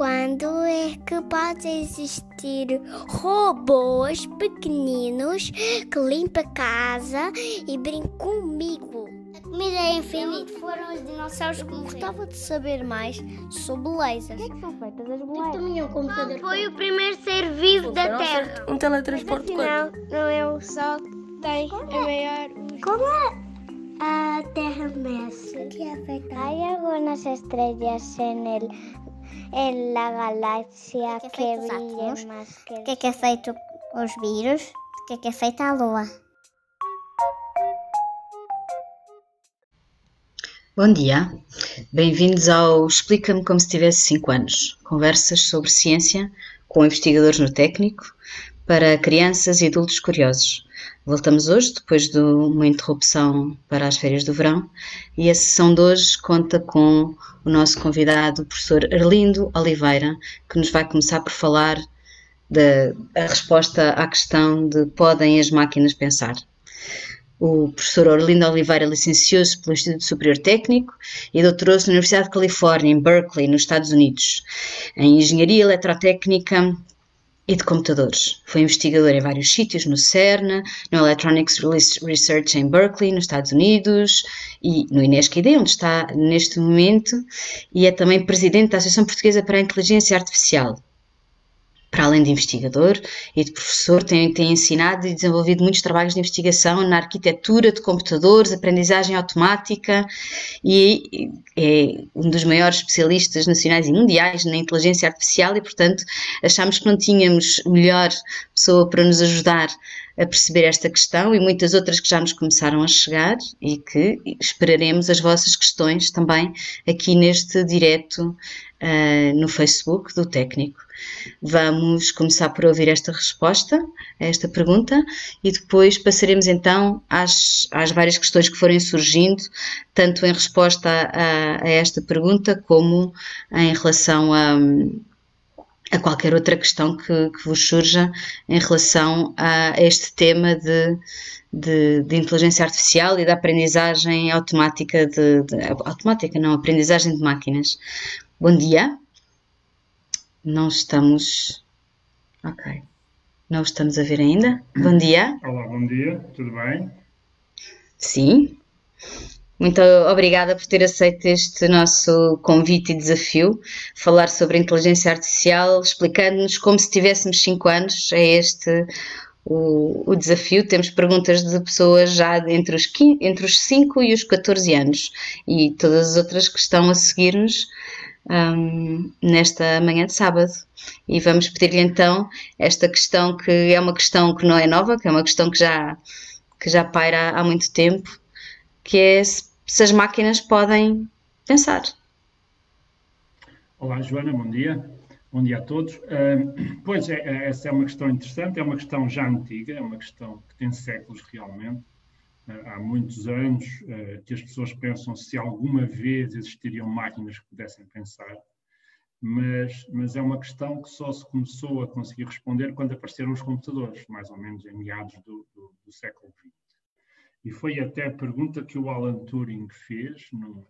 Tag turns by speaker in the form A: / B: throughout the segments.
A: quando é que pode existir robôs pequeninos que limpam a casa e brincam comigo? A comida é infinita. Foram os dinossauros que morreram. Gostava de saber mais sobre lasers. O que é que são feitas as bolachas? Também é um computador. Foi o primeiro ser vivo da Terra.
B: Um teletransporte
A: Não, não é o Sol que tem a maior... Como é? A Terra mexe. que é feita? Hay algunas estrellas en el en la galaxia que, que brilhan mais que... O que é que é feito os vírus? O que é que é feita a Lua?
C: Bom dia, bem-vindos ao Explica-me como se tivesse 5 anos. Conversas sobre ciência com investigadores no técnico para crianças e adultos curiosos. Voltamos hoje, depois de uma interrupção para as férias do verão, e a sessão de hoje conta com o nosso convidado, o professor Arlindo Oliveira, que nos vai começar por falar da resposta à questão de podem as máquinas pensar. O professor Orlindo Oliveira licenciou-se pelo Instituto Superior Técnico e doutorou-se na Universidade de Califórnia, em Berkeley, nos Estados Unidos, em Engenharia Eletrotécnica e de computadores. Foi investigador em vários sítios, no CERN, no Electronics Research em Berkeley, nos Estados Unidos, e no INESCID, onde está neste momento, e é também presidente da Associação Portuguesa para a Inteligência Artificial para além de investigador e de professor, tem, tem ensinado e desenvolvido muitos trabalhos de investigação na arquitetura de computadores, aprendizagem automática e é um dos maiores especialistas nacionais e mundiais na inteligência artificial e, portanto, achamos que não tínhamos melhor pessoa para nos ajudar a perceber esta questão e muitas outras que já nos começaram a chegar e que esperaremos as vossas questões também aqui neste direto uh, no Facebook do técnico. Vamos começar por ouvir esta resposta a esta pergunta e depois passaremos então às, às várias questões que forem surgindo, tanto em resposta a, a esta pergunta como em relação a, a qualquer outra questão que, que, vos surja em relação a este tema de, de, de inteligência artificial e da aprendizagem automática de, de, automática não, aprendizagem de máquinas. Bom dia. Não estamos. Ok. Não estamos a ver ainda. Bom dia.
D: Olá, bom dia. Tudo bem?
C: Sim. Muito obrigada por ter aceito este nosso convite e desafio, falar sobre inteligência artificial, explicando-nos como se tivéssemos 5 anos. É este o, o, desafio. Temos perguntas de pessoas já entre os, 15, entre os 5 e os 14 anos e todas as outras que estão a seguir-nos um, nesta manhã de sábado. E vamos pedir-lhe então esta questão que é uma questão que não é nova, que é uma questão que já, que já paira há muito tempo, que é se, se as máquinas podem pensar.
D: Olá, Joana, bom dia. Bom dia a todos. Uh, pois, é, é, essa é uma questão interessante, é uma questão já antiga, é uma questão que tem séculos realmente há muitos anos eh, que as pessoas pensam se alguma vez existiriam máquinas que pudessem pensar, mas, mas é uma questão que só se começou a conseguir responder quando apareceram os computadores, mais ou menos em meados do, do, do século XX. E foi até a pergunta que o Alan Turing fez, numa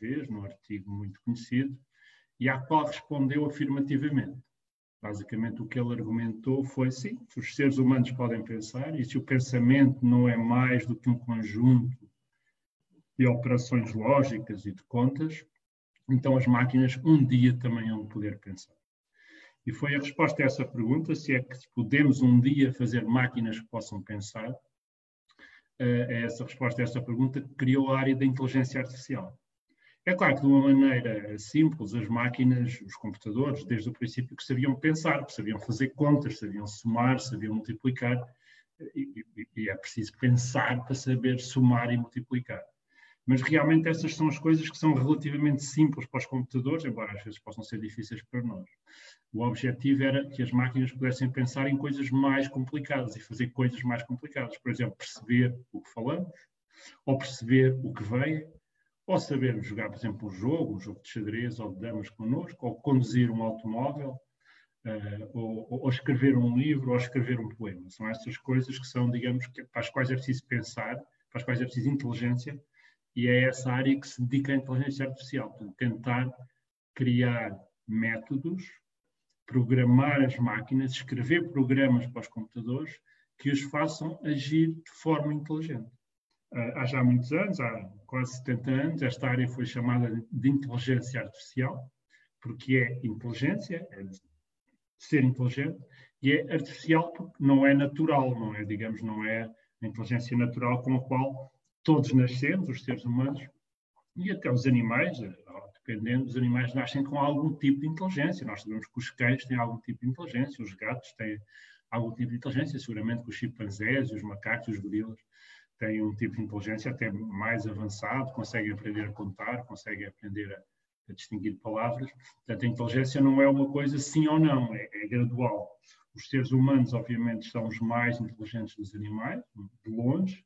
D: vez, num artigo muito conhecido, e à qual respondeu afirmativamente. Basicamente, o que ele argumentou foi: sim, os seres humanos podem pensar, e se o pensamento não é mais do que um conjunto de operações lógicas e de contas, então as máquinas um dia também vão poder pensar. E foi a resposta a essa pergunta: se é que podemos um dia fazer máquinas que possam pensar, é essa resposta a essa pergunta criou a área da inteligência artificial. É claro que, de uma maneira simples, as máquinas, os computadores, desde o princípio que sabiam pensar, que sabiam fazer contas, sabiam somar, sabiam multiplicar, e, e, e é preciso pensar para saber somar e multiplicar. Mas realmente essas são as coisas que são relativamente simples para os computadores, embora às vezes possam ser difíceis para nós. O objetivo era que as máquinas pudessem pensar em coisas mais complicadas e fazer coisas mais complicadas. Por exemplo, perceber o que falamos, ou perceber o que vem, ou saber jogar, por exemplo, um jogo, um jogo de xadrez ou de damas connosco, ou conduzir um automóvel, uh, ou, ou, escrever um livro, ou escrever um poema. São essas coisas que são, digamos, que, para as quais é preciso pensar, para as quais é preciso inteligência, e é essa área que se dedica à inteligência artificial, tentar criar métodos, programar as máquinas, escrever programas para os computadores que os façam agir de forma inteligente. Ah, há já muitos anos, há quase 70 anos, esta área foi chamada de inteligência artificial, porque é inteligência, é ser inteligente, e é artificial porque não é natural, não é, digamos, não é a inteligência natural com a qual todos nascemos, os seres humanos, e até os animais, eh, dependendo, os animais nascem com algum tipo de inteligência. Nós sabemos que os cães têm algum tipo de inteligência, os gatos têm algum tipo de inteligência, seguramente que os chimpanzés, os macacos, os gorilas têm um tipo de inteligência até mais avançado, conseguem aprender a contar, conseguem aprender a, a distinguir palavras. Portanto, a inteligência não é uma coisa sim ou não, é, é gradual. Os seres humanos, obviamente, são os mais inteligentes dos animais, de longe,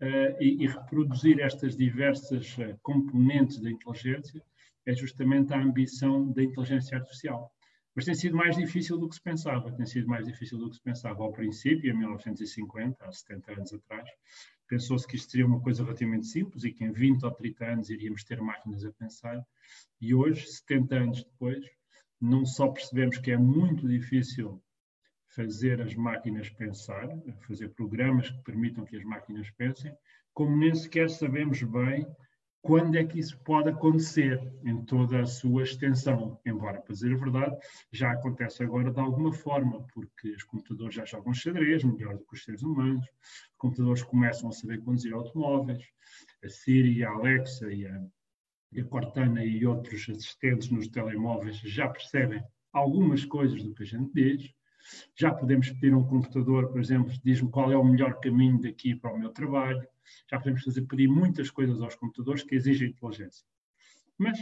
D: e, e, reproduzir estas diversas uh, componentes da inteligência é justamente a ambição da inteligência artificial. Mas tem sido mais difícil do que se pensava, tem sido mais difícil do que se pensava ao princípio, em 1950, há 70 anos atrás. Pensou-se que isto seria uma coisa relativamente simples e que em 20 ou 30 anos iríamos ter máquinas a pensar. E hoje, 70 anos depois, não só percebemos que é muito difícil fazer as máquinas pensar, fazer programas que permitam que as máquinas pensem, como nem sequer sabemos bem quando é que isso pode acontecer em toda a sua extensão. Embora, para dizer a verdade, já acontece agora de alguma forma, porque os computadores já jogam xadrez melhor do que os seres humanos, os computadores começam a saber conduzir automóveis, a Siri, a Alexa e a, e a Cortana e outros assistentes nos telemóveis já percebem algumas coisas do que a gente diz. Já podemos pedir um computador, por exemplo, diz-me qual é o melhor caminho daqui para o meu trabalho. Já podemos fazer pedir muitas coisas aos computadores que exigem inteligência. Mas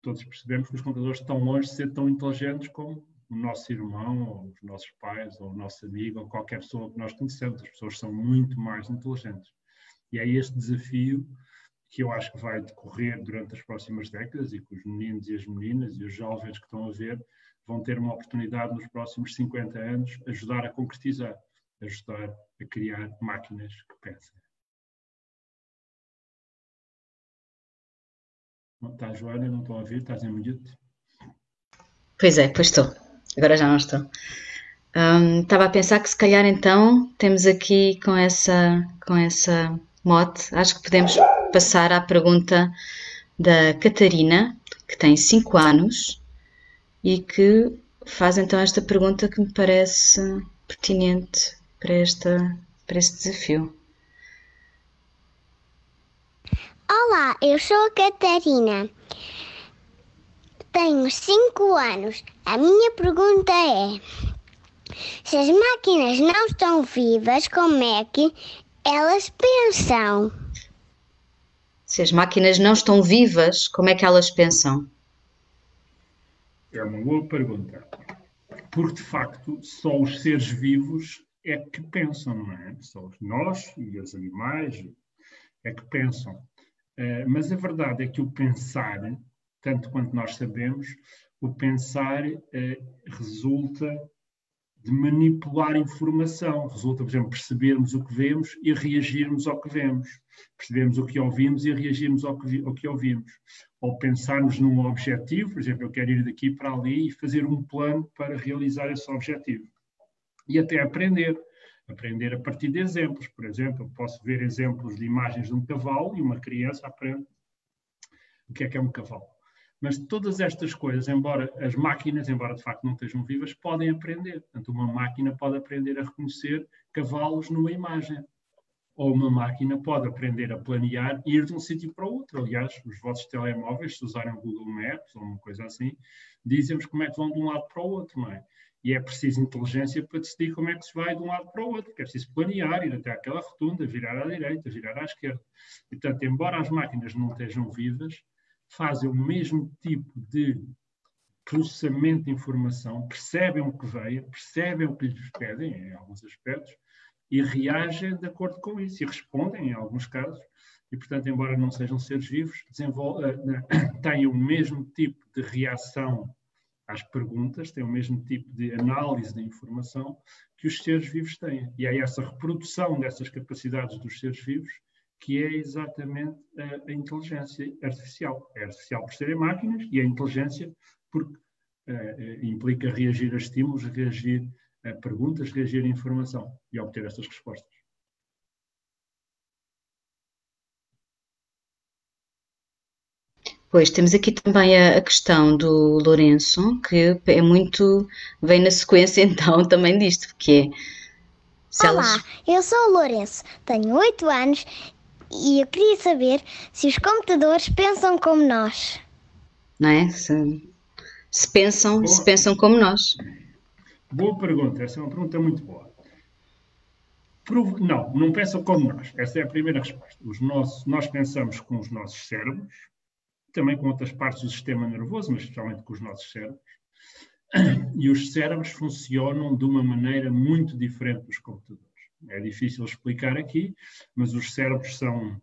D: todos percebemos que os computadores estão longe de ser tão inteligentes como o nosso irmão, ou os nossos pais, ou o nosso amigo, ou qualquer pessoa que nós conhecemos. As pessoas são muito mais inteligentes. E é este desafio que eu acho que vai decorrer durante as próximas décadas e que os meninos e as meninas e os jovens que estão a ver vão ter uma oportunidade nos próximos 50 anos ajudar a concretizar, ajudar a criar máquinas que pensem. Está, Joana? Não estou a ouvir? Estás em mute?
C: Pois é, pois estou. Agora já não estou. Um, estava a pensar que se calhar então temos aqui com essa, com essa mote, acho que podemos passar à pergunta da Catarina, que tem 5 anos e que faz então esta pergunta que me parece pertinente para, esta, para este desafio.
A: Olá, eu sou a Catarina. Tenho 5 anos. A minha pergunta é: se as máquinas não estão vivas, como é que elas pensam?
C: Se as máquinas não estão vivas, como é que elas pensam?
D: É uma boa pergunta. Porque, de facto, só os seres vivos é que pensam, não é? Só nós e os animais é que pensam. Uh, mas a verdade é que o pensar, tanto quanto nós sabemos, o pensar uh, resulta de manipular informação. Resulta, por exemplo, percebermos o que vemos e reagirmos ao que vemos. Percebemos o que ouvimos e reagirmos ao que, ao que ouvimos. Ou pensarmos num objetivo, por exemplo, eu quero ir daqui para ali e fazer um plano para realizar esse objetivo. E até aprender. Aprender a partir de exemplos. Por exemplo, eu posso ver exemplos de imagens de um cavalo e uma criança aprende o que é que é um cavalo. Mas todas estas coisas, embora as máquinas, embora de facto não estejam vivas, podem aprender. Portanto, uma máquina pode aprender a reconhecer cavalos numa imagem. Ou uma máquina pode aprender a planear e ir de um sítio para o outro. Aliás, os vossos telemóveis, se usarem o Google Maps ou uma coisa assim, dizem-vos como é que vão de um lado para o outro, não é? E é preciso inteligência para decidir como é que se vai de um lado para o outro, é preciso planear, ir até aquela rotunda, virar à direita, virar à esquerda. E, portanto, embora as máquinas não estejam vivas, fazem o mesmo tipo de processamento de informação, percebem o que veio, percebem o que lhes pedem, em alguns aspectos, e reagem de acordo com isso, e respondem em alguns casos, e portanto, embora não sejam seres vivos, eh, têm o mesmo tipo de reação às perguntas, têm o mesmo tipo de análise da informação que os seres vivos têm. E é essa reprodução dessas capacidades dos seres vivos que é exatamente a, a, inteligência artificial. É artificial por serem máquinas e a inteligência porque implica reagir a estímulos, reagir a perguntas, reagir a informação e obter estas respostas.
C: Pois, temos aqui também a, a, questão do Lourenço, que é muito, vem na sequência então também disto, porque
A: é... Olá, elas... eu sou o Lourenço, tenho 8 anos e eu queria saber se os computadores pensam como nós.
C: Não é? Se, se pensam, se pensam como nós.
D: Boa pergunta, essa é uma pergunta muito boa. Não, não pensam como nós. Essa é a primeira resposta. Os nossos, nós pensamos com os nossos cérebros, também com outras partes do sistema nervoso, mas especialmente com os nossos cérebros. E os cérebros funcionam de uma maneira muito diferente dos computadores. É difícil explicar aqui, mas os cérebros são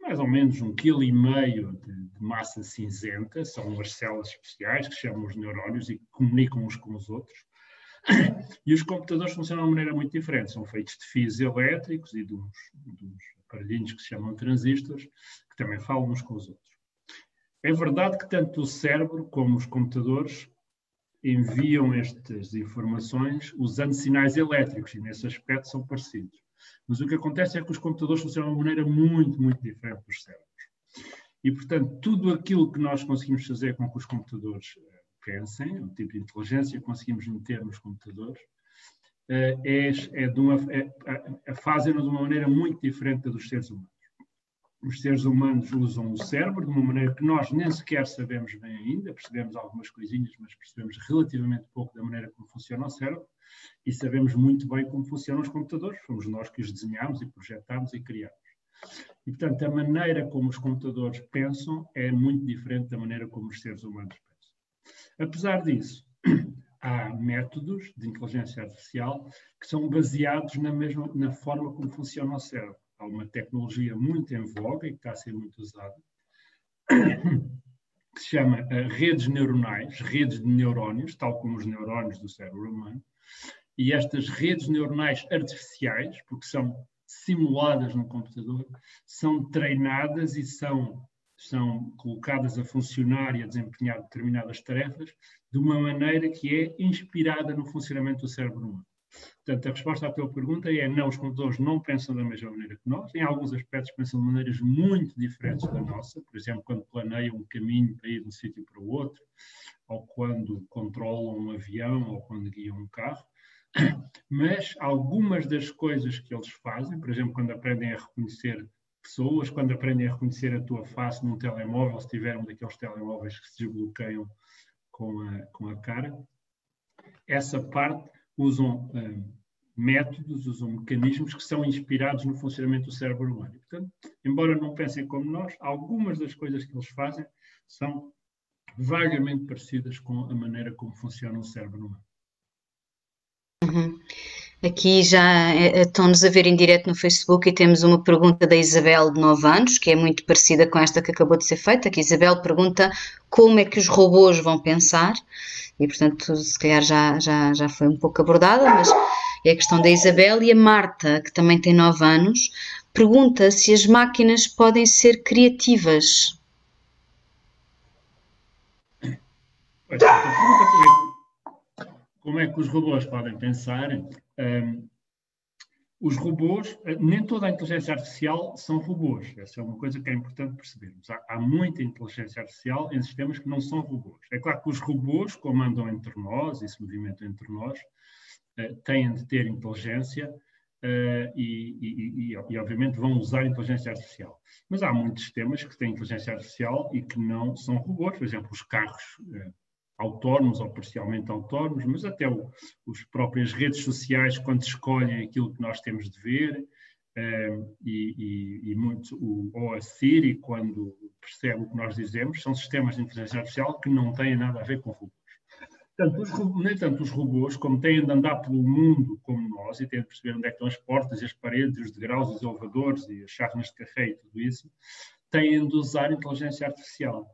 D: mais ou menos um quilo e meio de, de, massa cinzenta, são umas células especiais que chamam os neurónios e que comunicam uns com os outros. E os computadores funcionam de uma maneira muito diferente, são feitos de fios elétricos e de uns, de uns aparelhinhos que se chamam transistores, que também falam uns com os outros. É verdade que tanto o cérebro como os computadores enviam estas informações usando sinais elétricos e nesse aspecto são parecidos. Mas o que acontece é que os computadores funcionam de uma maneira muito, muito diferente dos cérebros. E, portanto, tudo aquilo que nós conseguimos fazer com que os computadores eh, pensem, o tipo de inteligência que conseguimos meter nos computadores, eh, é, é é, é, fazem-no de uma maneira muito diferente dos seres humanos os seres humanos usam o cérebro de uma maneira que nós nem sequer sabemos bem ainda, percebemos algumas coisinhas, mas percebemos relativamente pouco da maneira como funciona o cérebro e sabemos muito bem como funcionam os computadores, fomos nós que os desenhamos e projetámos e criamos. E, portanto, a maneira como os computadores pensam é muito diferente da maneira como os seres humanos pensam. Apesar disso, há métodos de inteligência artificial que são baseados na mesma na forma como funciona o cérebro há uma tecnologia muito em voga e que está a ser muito usada, que se chama uh, redes neuronais, redes de neurónios, tal como os neurónios do cérebro humano. E estas redes neuronais artificiais, porque são simuladas no computador, são treinadas e são, são colocadas a funcionar e a desempenhar determinadas tarefas de uma maneira que é inspirada no funcionamento do cérebro humano. Portanto, a resposta à tua pergunta é não, os computadores não pensam da mesma maneira que nós. Em alguns aspectos pensam de maneiras muito diferentes da nossa. Por exemplo, quando planeiam um caminho para ir de um sítio para o outro, ou quando controlam um avião, ou quando guiam um carro. Mas algumas das coisas que eles fazem, por exemplo, quando aprendem a reconhecer pessoas, quando aprendem a reconhecer a tua face num telemóvel, se tiver um daqueles telemóveis que se desbloqueiam com a, com a cara, essa parte usam uh, métodos, usam mecanismos que são inspirados no funcionamento do cérebro humano. Portanto, embora não pensem como nós, algumas das coisas que eles fazem são vagamente parecidas com a maneira como funciona o cérebro humano.
C: Uhum. Aqui já é, é, estão-nos a ver em direto no Facebook e temos uma pergunta da Isabel, de 9 anos, que é muito parecida com esta que acabou de ser feita. Que Isabel pergunta como é que os robôs vão pensar, e portanto, se calhar já, já, já foi um pouco abordada, mas é a questão da Isabel. E a Marta, que também tem 9 anos, pergunta se as máquinas podem ser criativas.
D: Pois, é como é que os robôs podem pensar? Um, os robôs, eh, nem toda a inteligência artificial são robôs. Essa é uma coisa que é importante percebermos. Há, há, muita inteligência artificial em sistemas que não são robôs. É claro que os robôs, como andam entre nós e se movimentam entre nós, uh, têm de ter inteligência uh, e, e, e, e, obviamente, vão usar inteligência artificial. Mas há muitos sistemas que têm inteligência artificial e que não são robôs. Por exemplo, os carros uh, autónomos ou parcialmente autónomos, mas até o, os próprias redes sociais, quando escolhem aquilo que nós temos de ver, um, ehm, e, e, e, muito, o, ou a Siri, quando percebe o que nós dizemos, são sistemas de inteligência artificial que não têm nada a ver com robôs. Os, nem tanto os robôs, como têm de andar pelo mundo como nós, e têm de perceber onde é estão as portas, as paredes, os degraus, os elevadores e as chávenas de café e tudo isso, têm de usar inteligência artificial.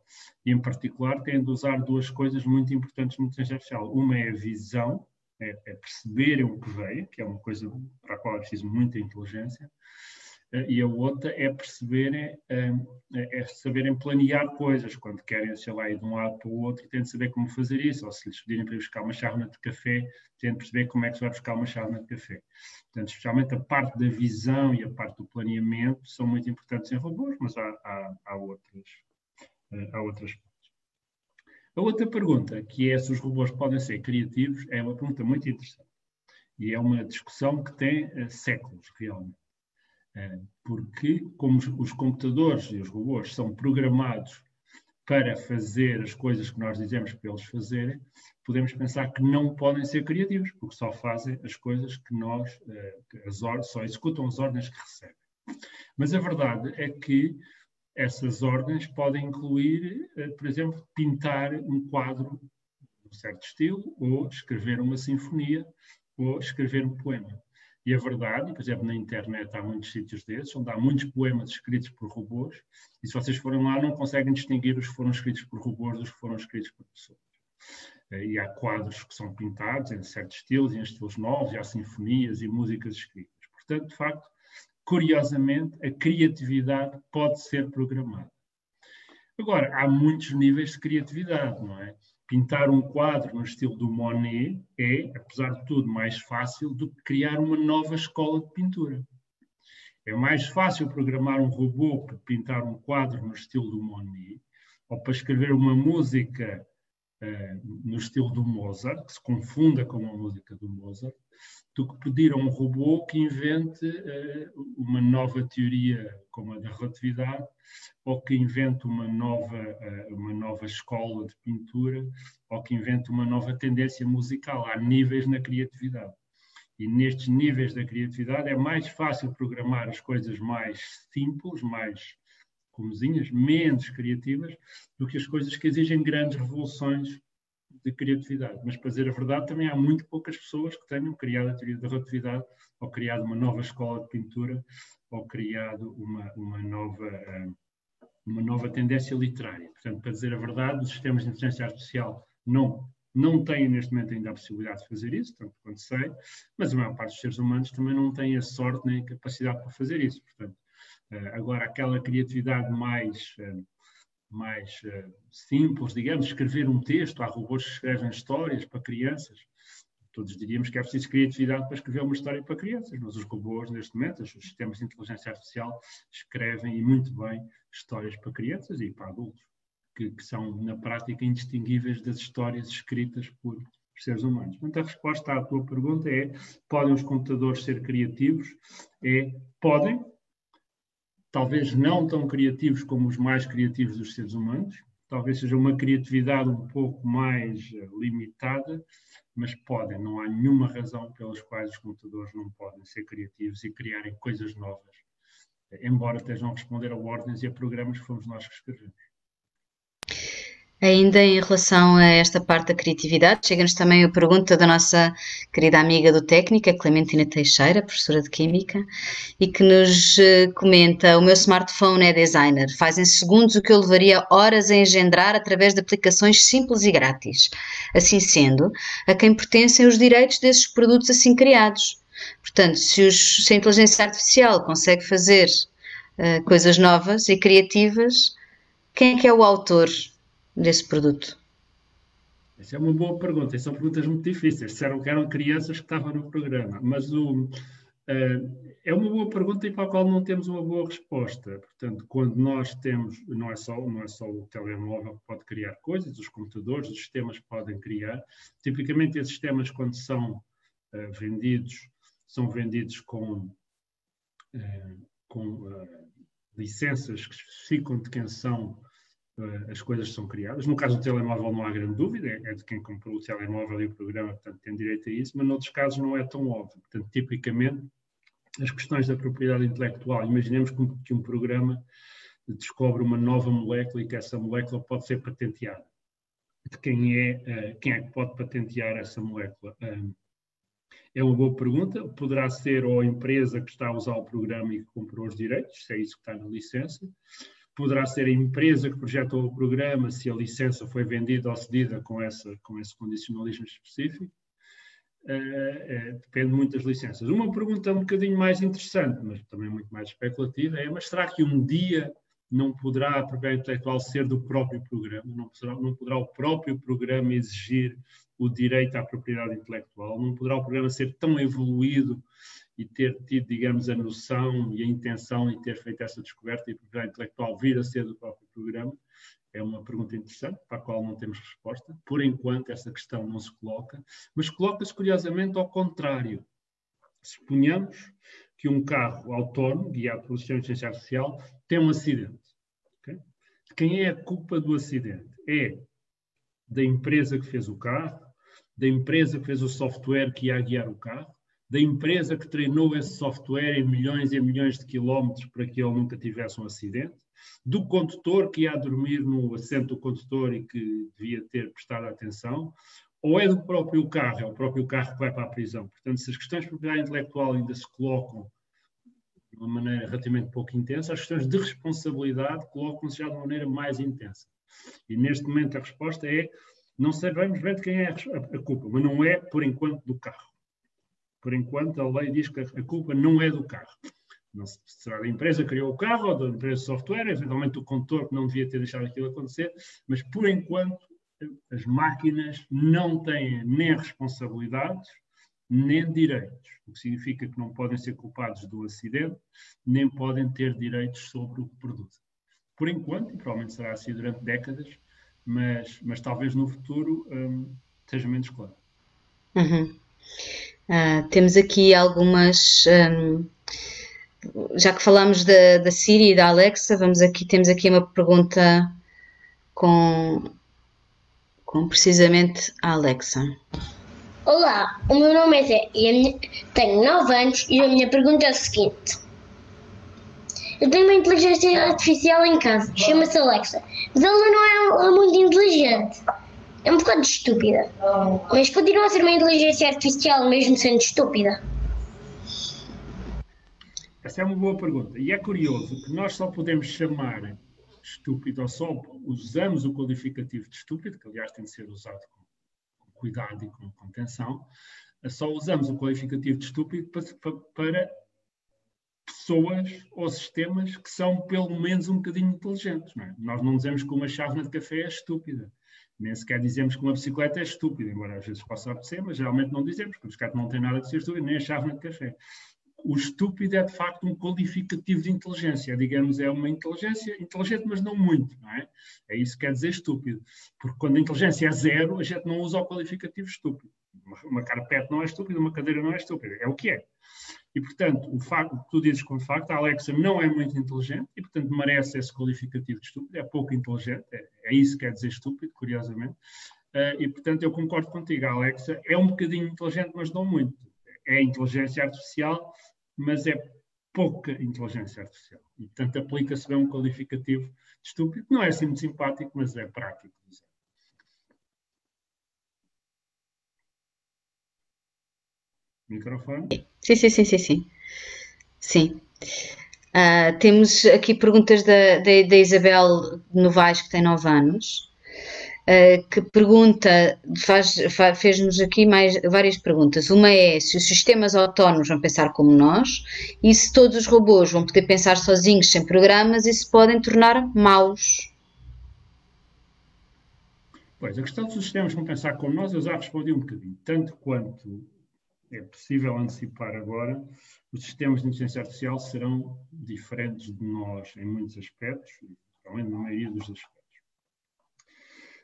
D: E, em particular, têm de usar duas coisas muito importantes na inteligência artificial. Uma é a visão, é, é perceberem o que veio, que é uma coisa para a qual é preciso muita inteligência. Eh, e a outra é perceberem, eh, é saberem planear coisas, quando querem, sei lá, ir de um lado para o outro, têm de saber como fazer isso, ou se lhes pedirem para ir buscar uma chávena de café, têm de perceber como é que se vai buscar uma chávena de café. Portanto, especialmente a parte da visão e a parte do planeamento são muito importantes em robôs, mas há, há, há outras, eh, há outras partes. A outra pergunta, que é se os robôs podem ser criativos, é uma pergunta muito interessante. E é uma discussão que tem séculos, realmente. Porque, como os, computadores e os robôs são programados para fazer as coisas que nós dizemos para eles fazerem, podemos pensar que não podem ser criativos, porque só fazem as coisas que nós, uh, as só executam as ordens que recebem. Mas a verdade é que essas ordens podem incluir, por exemplo, pintar um quadro de um certo estilo, ou escrever uma sinfonia, ou escrever um poema. E a verdade, por exemplo, na internet há muitos sítios desses, onde há muitos poemas escritos por robôs, e se vocês forem lá não conseguem distinguir os que foram escritos por robôs dos que foram escritos por pessoas. Eh, e há quadros que são pintados em certos estilos, em estilos novos, e há sinfonias e músicas escritas. Portanto, de facto, curiosamente, a criatividade pode ser programada. Agora, há muitos níveis de criatividade, não é? Pintar um quadro no estilo do Monet é, apesar de tudo, mais fácil do que criar uma nova escola de pintura. É mais fácil programar um robô para pintar um quadro no estilo do Monet ou para escrever uma música no estilo do Mozart, que se confunda com a música do Mozart, do que pedir a um robô que invente uh, uma nova teoria como a da relatividade ou que invente uma nova, uh, uma nova escola de pintura ou que invente uma nova tendência musical. Há níveis na criatividade. E nestes níveis da criatividade é mais fácil programar as coisas mais simples, mais comezinhas, menos criativas, do que as coisas que exigem grandes revoluções de criatividade. Mas, para dizer a verdade, também há muito poucas pessoas que tenham criado a teoria da relatividade, ou criado uma nova escola de pintura, ou criado uma, uma, nova, eh, uma nova tendência literária. Portanto, para dizer a verdade, os sistemas de inteligência artificial não, não têm neste momento ainda a possibilidade de fazer isso, tanto quanto sei, mas a maior parte dos seres humanos também não tem a sorte nem a capacidade para fazer isso. Portanto, agora, aquela criatividade mais eh, mais uh, simples, digamos, escrever um texto, há robôs que escrevem histórias para crianças. Todos diríamos que é preciso criatividade para escrever uma história para crianças, mas os robôs, neste momento, os sistemas de inteligência artificial, escrevem e muito bem histórias para crianças e para adultos, que, que são, na prática, indistinguíveis das histórias escritas por seres humanos. Portanto, a resposta à tua pergunta é: podem os computadores ser criativos? É, podem, talvez não tão criativos como os mais criativos dos seres humanos, talvez seja uma criatividade um pouco mais eh, limitada, mas podem, não há nenhuma razão pelas quais os computadores não podem ser criativos e criarem coisas novas, embora estejam a responder a ordens e a programas que fomos nós que escrevemos.
C: Ainda em relação a esta parte da criatividade, chega-nos também a pergunta da nossa querida amiga do Técnica, Clementina Teixeira, professora de Química, e que nos eh, comenta: O meu smartphone é designer, faz em segundos o que eu levaria horas a engendrar através de aplicações simples e grátis. Assim sendo, a quem pertencem os direitos desses produtos assim criados? Portanto, se, os, se a inteligência artificial consegue fazer uh, coisas novas e criativas, quem é que é o autor? Desse produto?
D: Essa é uma boa pergunta. são perguntas muito difíceis. Disseram que eram crianças que estavam no programa. Mas o, uh, é uma boa pergunta e para a qual não temos uma boa resposta. Portanto, quando nós temos, não é só, não é só o telemóvel que pode criar coisas, os computadores, os sistemas podem criar. Tipicamente, esses sistemas, quando são uh, vendidos, são vendidos com, uh, com licenças que especificam de quem são as coisas são criadas. No caso do telemóvel não há grande dúvida, é de quem comprou o telemóvel e o programa, portanto tem direito a isso, mas noutros casos não é tão óbvio. Portanto, tipicamente, as questões da propriedade intelectual, imaginemos que um programa descobre uma nova molécula e que essa molécula pode ser patenteada. De quem é, eh, quem é que pode patentear essa molécula? É uma boa pergunta. Poderá ser ou a empresa que está a usar o programa e que comprou os direitos, se é isso que está na licença poderá ser a empresa que projetou o programa, se a licença foi vendida ou cedida com, essa, com esse condicionalismo específico. uh, uh, depende muito das licenças. Uma pergunta um bocadinho mais interessante, mas também muito mais especulativa, é: mas será que um dia não poderá a propriedade intelectual ser do próprio programa? Não poderá, não poderá o próprio programa exigir o direito à propriedade intelectual? Não poderá o programa ser tão evoluído e ter tido, digamos, a noção e a intenção de ter feito essa descoberta e a propriedade intelectual vir a ser do próprio programa? É uma pergunta interessante, para a qual não temos resposta. Por enquanto, essa questão não se coloca, mas coloca-se curiosamente ao contrário. Suponhamos que um carro autónomo, guiado pelo sistema de ciência artificial, tem um acidente. Okay? Quem é a culpa do acidente? É da empresa que fez o carro, da empresa que fez o software que ia guiar o carro, da empresa que treinou esse software em milhões e milhões de quilómetros para que ele nunca tivesse um acidente, do condutor que ia dormir no assento do condutor e que devia ter prestado atenção, ou é do próprio carro, é o próprio carro que vai para a prisão. Portanto, se as questões de propriedade intelectual ainda se colocam de uma maneira relativamente pouco intensa, as questões de responsabilidade colocam-se já de uma maneira mais intensa. E neste momento a resposta é: não sabemos bem de quem é a culpa, mas não é, por enquanto, do carro. Por enquanto, a lei diz que a culpa não é do carro. Não será da empresa que criou o carro ou da empresa de software, eventualmente do condutor que não devia ter deixado aquilo acontecer, mas por enquanto as máquinas não têm nem responsabilidades nem direitos, o que significa que não podem ser culpados do acidente, nem podem ter direitos sobre o que produzem. Por enquanto, e provavelmente será assim durante décadas, mas, mas talvez no futuro um, seja menos claro.
C: Uhum. Uh, temos aqui algumas. Um, já que falamos da, da Siri e da Alexa, vamos aqui, temos aqui uma pergunta com, com precisamente a Alexa.
A: Olá, o meu nome é Zé e minha, tenho 9 anos e a minha pergunta é a seguinte. Eu tenho uma inteligência artificial em casa, chama-se Alexa, mas ela não é muito inteligente. É um bocado estúpida. Mas continua a ser uma inteligência artificial mesmo sendo estúpida.
D: Essa é uma boa pergunta. E é curioso que nós só podemos chamar estúpido, ou só usamos o qualificativo de estúpido, que aliás tem de ser usado com cuidado e com contenção, só usamos o qualificativo de estúpido para, para pessoas ou sistemas que são pelo menos um bocadinho inteligentes. Não é? Nós não dizemos que uma chávena de café é estúpida. Nem sequer dizemos que uma bicicleta é estúpida, embora às vezes possa acontecer, mas geralmente não dizemos, porque a bicicleta não tem nada de ser estúpida, nem a chávena de café. O estúpido é de facto um qualificativo de inteligência, digamos, é uma inteligência inteligente, mas não muito, não é? É isso que quer dizer estúpido. Porque quando a inteligência é zero, a gente não usa o qualificativo estúpido. Uma, uma carpete não é estúpida, uma cadeira não é estúpida, é o que é. E, portanto, o facto tu dizes como facto, a Alexa não é muito inteligente e, portanto, merece esse qualificativo de estúpido, é pouco inteligente, é, é isso que quer dizer estúpido, curiosamente. Uh, e, portanto, eu concordo contigo, a Alexa é um bocadinho inteligente, mas não muito. É inteligência artificial, mas é pouca inteligência artificial. E, portanto, aplica-se bem um qualificativo de estúpido, não é assim muito simpático, mas é prático. Microfone?
C: Sim, sim, sim, sim, sim. Sim. Uh, temos aqui perguntas da, da, da, Isabel Novaes, que tem 9 anos, uh, que pergunta, faz, faz, fez-nos aqui mais várias perguntas. Uma é se os sistemas autónomos vão pensar como nós e se todos os robôs vão poder pensar sozinhos, sem programas, e se podem tornar maus.
D: Pois, a questão dos sistemas vão pensar como nós, eu já respondi um bocadinho. Tanto quanto é possível antecipar agora, os sistemas de inteligência artificial serão diferentes de nós em muitos aspectos, além na maioria dos aspectos.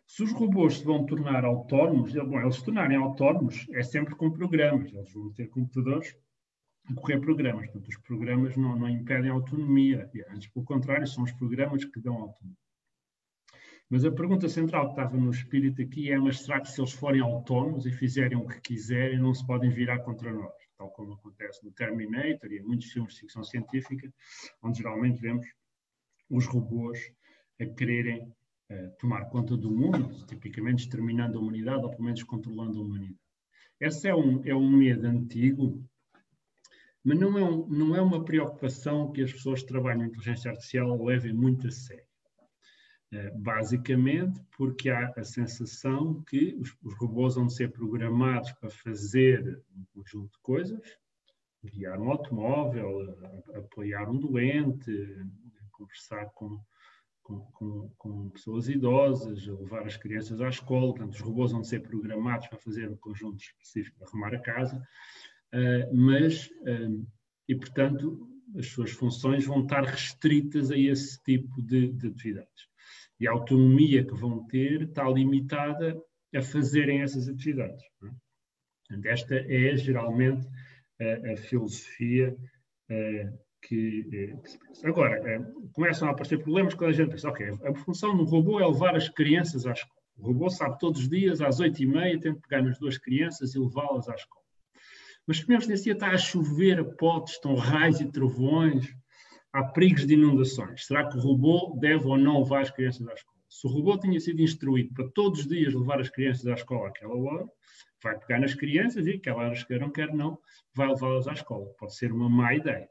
D: Se os robôs se vão tornar autónomos, bom, eles se tornarem autónomos é sempre com programas, eles vão ter computadores a correr programas, portanto os programas não, não impedem a autonomia, antes pelo contrário, são os programas que dão autonomia. Mas a pergunta central que estava no espírito aqui é: mas será que se eles forem autónomos e fizerem o que quiserem, não se podem virar contra nós? Tal como acontece no Terminator e em muitos filmes de ficção científica, onde geralmente vemos os robôs a quererem uh, tomar conta do mundo, tipicamente exterminando a humanidade ou pelo menos controlando a humanidade. Esse é um, é um medo antigo, mas não é, um, não é uma preocupação que as pessoas que trabalham em inteligência artificial levem muito a sério. Basicamente porque há a sensação que os, os robôs vão ser programados para fazer um conjunto de coisas, guiar um automóvel, apoiar um doente, conversar com, com, com, com, pessoas idosas, levar as crianças à escola. Portanto, os robôs vão ser programados para fazer um conjunto específico de arrumar a casa, uh, mas, uh, e portanto, as suas funções vão estar restritas a esse tipo de, de atividades. E a autonomia que vão ter está limitada a fazerem essas atividades. É? Portanto, esta é geralmente a, a filosofia uh, que, eh, que, se pensa. Agora, eh, começam a aparecer problemas quando a gente pensa, ok, a função do robô é levar as crianças à escola. O robô sabe todos os dias, às oito e meia, tem que pegar nas duas crianças e levá-las à escola. Mas suponhamos que nesse dia está a chover a potes, estão raios e trovões, há perigos de inundações. Será que o robô deve ou não levar as crianças à escola? Se o robô tinha sido instruído para todos os dias levar as crianças à escola àquela hora, vai pegar nas crianças e, quer elas queiram, quer não, vai levá-las à escola. Pode ser uma má ideia.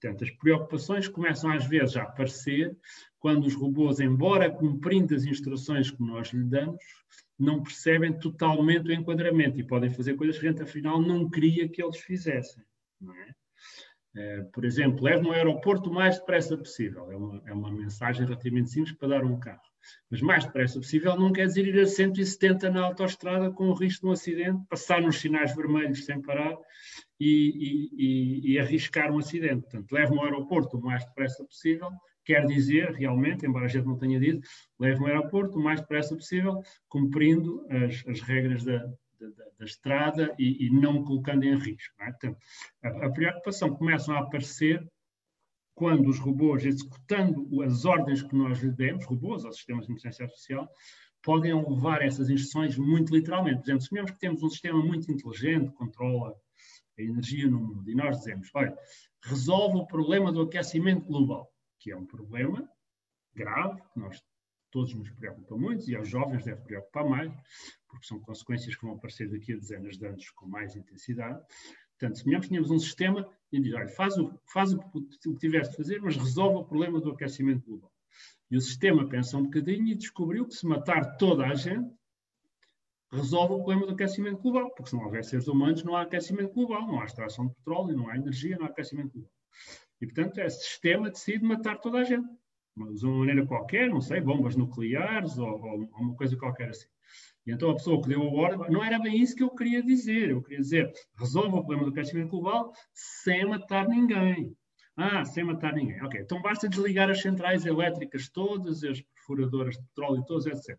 D: Portanto, as preocupações começam às vezes a aparecer quando os robôs, embora cumprindo as instruções que nós lhe damos, não percebem totalmente o enquadramento e podem fazer coisas que a gente afinal não queria que eles fizessem. É? É, por exemplo, leve no aeroporto o mais depressa possível. É uma, é uma mensagem relativamente simples para dar um carro. Mas mais depressa possível não quer dizer ir a 170 na autoestrada com o risco de um acidente, passar nos sinais vermelhos sem parar e, e, e, arriscar um acidente. Portanto, leve-me ao aeroporto o mais depressa possível, quer dizer, realmente, embora a gente não tenha dito, leve-me ao aeroporto o mais depressa possível, cumprindo as, as regras da, da, da estrada e, e, não colocando em risco. É? Portanto, a, a preocupação começa a aparecer quando os robôs, executando as ordens que nós lhe demos, robôs ou sistemas de inteligência artificial, podem levar essas instruções muito literalmente. Por exemplo, suponhamos que temos um sistema muito inteligente, controla a energia no mundo, e nós dizemos, olha, resolve o problema do aquecimento global, que é um problema grave, que nós todos nos preocupa muito, e aos jovens deve preocupar mais, porque são consequências que vão aparecer daqui a dezenas de anos com mais intensidade. Portanto, se tínhamos um sistema e diz, olha, faz o, faz o que tivesse de fazer, mas resolve o problema do aquecimento global. E o sistema pensa um bocadinho e descobriu que se matar toda a gente, resolve o problema do aquecimento global, porque se não houver seres humanos, não há aquecimento global, não há extração de petróleo, não há energia, não há aquecimento global. E, portanto, esse sistema decide matar toda a gente. De uma maneira qualquer, não sei, bombas nucleares ou, ou, uma coisa qualquer assim. E então a pessoa que deu a ordem, não era bem isso que eu queria dizer. Eu queria dizer, resolve o problema do aquecimento global sem matar ninguém. Ah, sem matar ninguém. Ok, então basta desligar as centrais elétricas todas, as perfuradoras de petróleo todas, etc.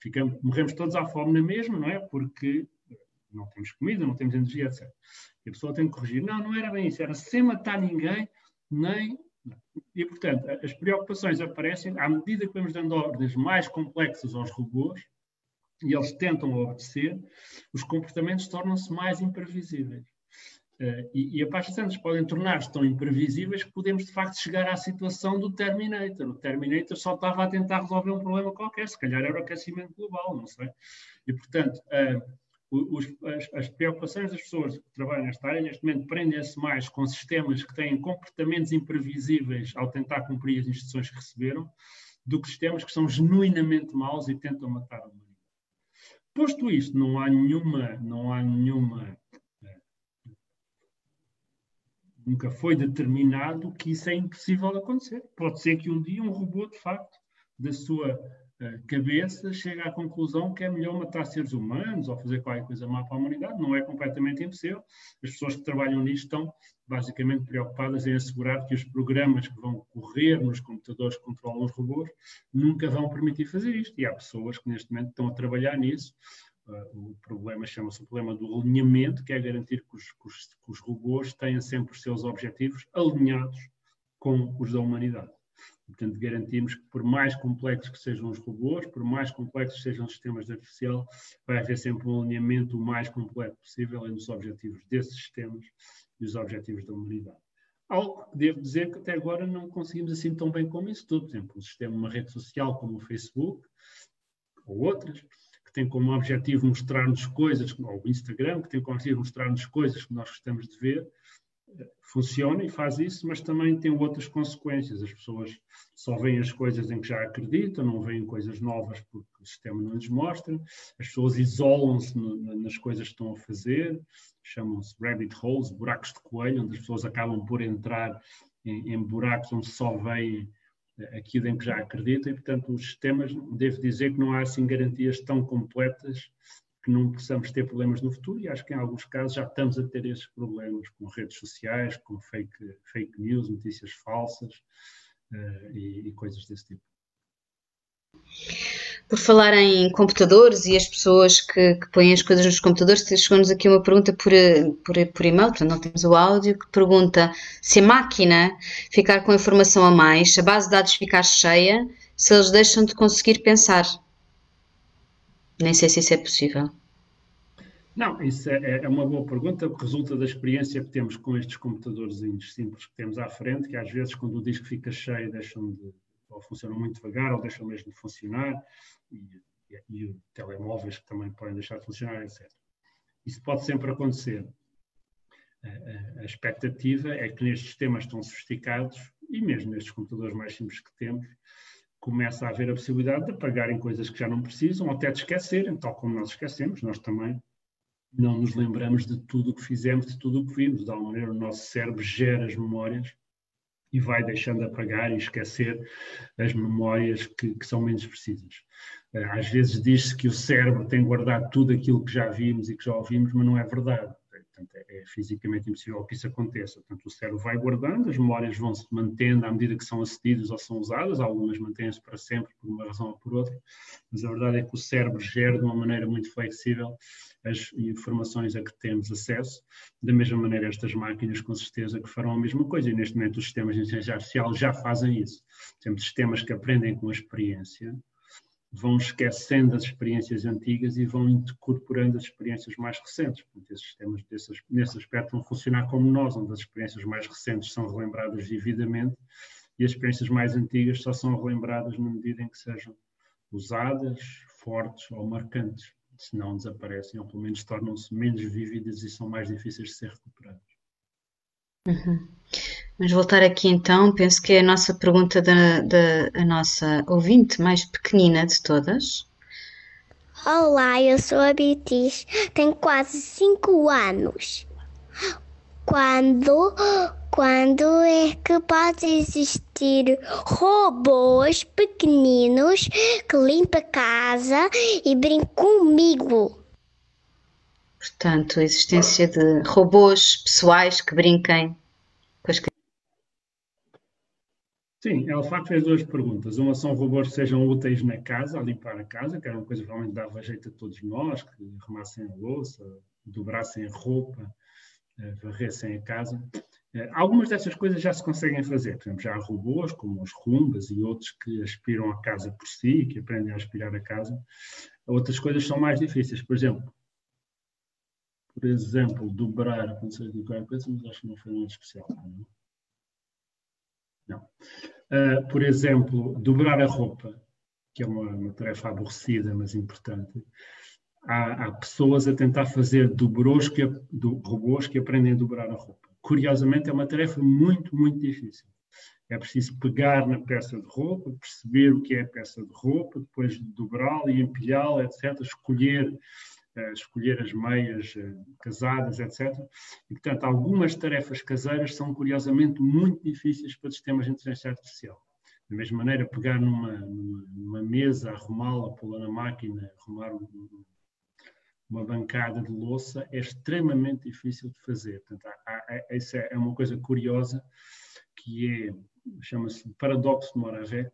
D: Ficamos, morremos todos à fome na mesma, não é? Porque não temos comida, não temos energia, etc. E a pessoa tem que corrigir. Não, não era bem isso. Era sem matar ninguém, nem... E, portanto, as preocupações aparecem à medida que vamos dando ordens mais complexas aos robôs, e eles tentam obedecer, os comportamentos tornam-se mais imprevisíveis. Uh, e, e a parte Santos podem tornar-se tão imprevisíveis que podemos de facto chegar à situação do Terminator. O Terminator só estava a tentar resolver um problema qualquer, se calhar era o aquecimento global, não sei. E portanto, uh, os, as, as, preocupações das pessoas que trabalham nesta área neste momento prendem-se mais com sistemas que têm comportamentos imprevisíveis ao tentar cumprir as instruções que receberam, do que sistemas que são genuinamente maus e tentam matar o mundo. Posto isto, não há nenhuma, não há nenhuma, nunca foi determinado que isso é impossível acontecer. Pode ser que um dia um robô, de facto, da sua cabeça, chegue à conclusão que é melhor matar seres humanos ou fazer qualquer coisa má para a humanidade. Não é completamente impossível. As pessoas que trabalham nisto estão basicamente preocupadas em assegurar que os programas que vão correr nos computadores que controlam os robôs nunca vão permitir fazer isto. E há pessoas que neste momento estão a trabalhar nisso. Uh, o problema chama-se o problema do alinhamento, que é garantir que os, que, os, que os robôs tenham sempre os seus objetivos alinhados com os da humanidade. Portanto, garantimos que, por mais complexos que sejam os robôs, por mais complexos sejam os sistemas artificial, vai haver sempre um alinhamento o mais completo possível entre os objetivos desses sistemas e os objetivos da humanidade. Algo que devo dizer que até agora não conseguimos assim tão bem como isso tudo. Por exemplo, um sistema, uma rede social como o Facebook, ou outras, que tem como objetivo mostrar-nos coisas, ou o Instagram, que tem como objetivo mostrar-nos coisas que nós gostamos de ver, funciona e faz isso, mas também tem outras consequências. As pessoas só veem as coisas em que já acreditam, não veem coisas novas porque o sistema não lhes mostra. As pessoas isolam-se nas coisas que estão a fazer, chamam-se rabbit holes, buracos de coelho, onde as pessoas acabam por entrar em, em buracos onde só veem eh, aquilo em que já acreditam e, portanto, os sistemas, devo dizer que não há assim garantias tão completas que não possamos ter problemas no futuro e acho que em alguns casos já estamos a ter esses problemas com redes sociais, com fake, fake news, notícias falsas uh, e, e coisas desse tipo.
C: Por falar em computadores e as pessoas que, que põem as coisas nos computadores, chegou-nos aqui uma pergunta por, por, por e-mail, portanto não temos o áudio, que pergunta se a máquina ficar com informação a mais, se a base de dados ficar cheia, se eles deixam de conseguir pensar. Nem sei se isso é possível.
D: Não, isso é, é, uma boa pergunta, que resulta da experiência que temos com estes computadores simples que temos à frente, que às vezes quando o disco fica cheio deixam de, ou funcionam muito devagar, ou deixam mesmo de funcionar, e, e, e telemóveis que também podem deixar de funcionar, etc. Isso pode sempre acontecer. A, a, a expectativa é que nestes sistemas tão sofisticados, e mesmo nestes computadores mais simples que temos, começa a haver a possibilidade de apagarem coisas que já não precisam, ou até de esquecerem, tal como nós esquecemos, nós também não nos lembramos de tudo o que fizemos, de tudo o que vimos. De alguma maneira, o nosso cérebro gera as memórias e vai deixando apagar e esquecer as memórias que, que são menos precisas. Eh, às vezes diz-se que o cérebro tem guardado tudo aquilo que já vimos e que já ouvimos, mas não é verdade. Portanto, é, é fisicamente impossível que isso aconteça. Portanto, o cérebro vai guardando, as memórias vão se mantendo à medida que são acedidas ou são usadas, algumas mantêm-se para sempre por uma razão ou por outra, mas a verdade é que o cérebro gera de uma maneira muito flexível as informações a que temos acesso. Da mesma maneira, estas máquinas, com certeza, que farão a mesma coisa. E neste momento, os sistemas de inteligência artificial já fazem isso. Temos sistemas que aprendem com a experiência vão esquecendo as experiências antigas e vão incorporando as experiências mais recentes. Portanto, esses sistemas, desses, nesse aspecto, vão funcionar como nós, onde as experiências mais recentes são relembradas vividamente e as experiências mais antigas só são relembradas na medida em que sejam usadas, fortes ou marcantes. Se não desaparecem, ou pelo menos tornam-se menos vívidas e são mais difíceis de ser recuperadas.
C: Uhum. Vamos voltar aqui então, penso que é a nossa pergunta da, da a nossa ouvinte mais pequenina de todas.
A: Olá, eu sou a Beatriz, tenho quase 5 anos. Quando, quando é que pode existir robôs pequeninos que limpam a casa e brincam comigo?
C: Portanto, a existência de robôs pessoais que brinquem com as crianças.
D: Sim, ela de facto fez duas perguntas. Uma são robôs que sejam úteis na casa, a limpar a casa, que era uma coisa que realmente dava jeito a todos nós, que arrumassem a louça, dobrassem a roupa, eh, varressem a casa. Eh, algumas dessas coisas já se conseguem fazer. Por exemplo, já há robôs, como os rumbas e outros que aspiram a casa por si, que aprendem a aspirar a casa. Outras coisas são mais difíceis. Por exemplo, por exemplo, dobrar, não sei de qualquer coisa, mas acho que não foi muito especial. Não? Uh, por exemplo, dobrar a roupa, que é uma, uma tarefa aborrecida, mas importante. Há, há, pessoas a tentar fazer dobrôs que, do, robôs que aprendem a dobrar a roupa. Curiosamente, é uma tarefa muito, muito difícil. É preciso pegar na peça de roupa, perceber o que é a peça de roupa, depois dobrá-la e empilhá-la, etc. Escolher escolher as meias eh, casadas, etc. E, portanto, algumas tarefas caseiras são, curiosamente, muito difíceis para sistemas de inteligência artificial. Da mesma maneira, pegar numa, numa, mesa, arrumá-la, pô-la na máquina, arrumar um, uma bancada de louça é extremamente difícil de fazer. Portanto, há, há, é, é uma coisa curiosa que é, chama-se paradoxo de Moravec,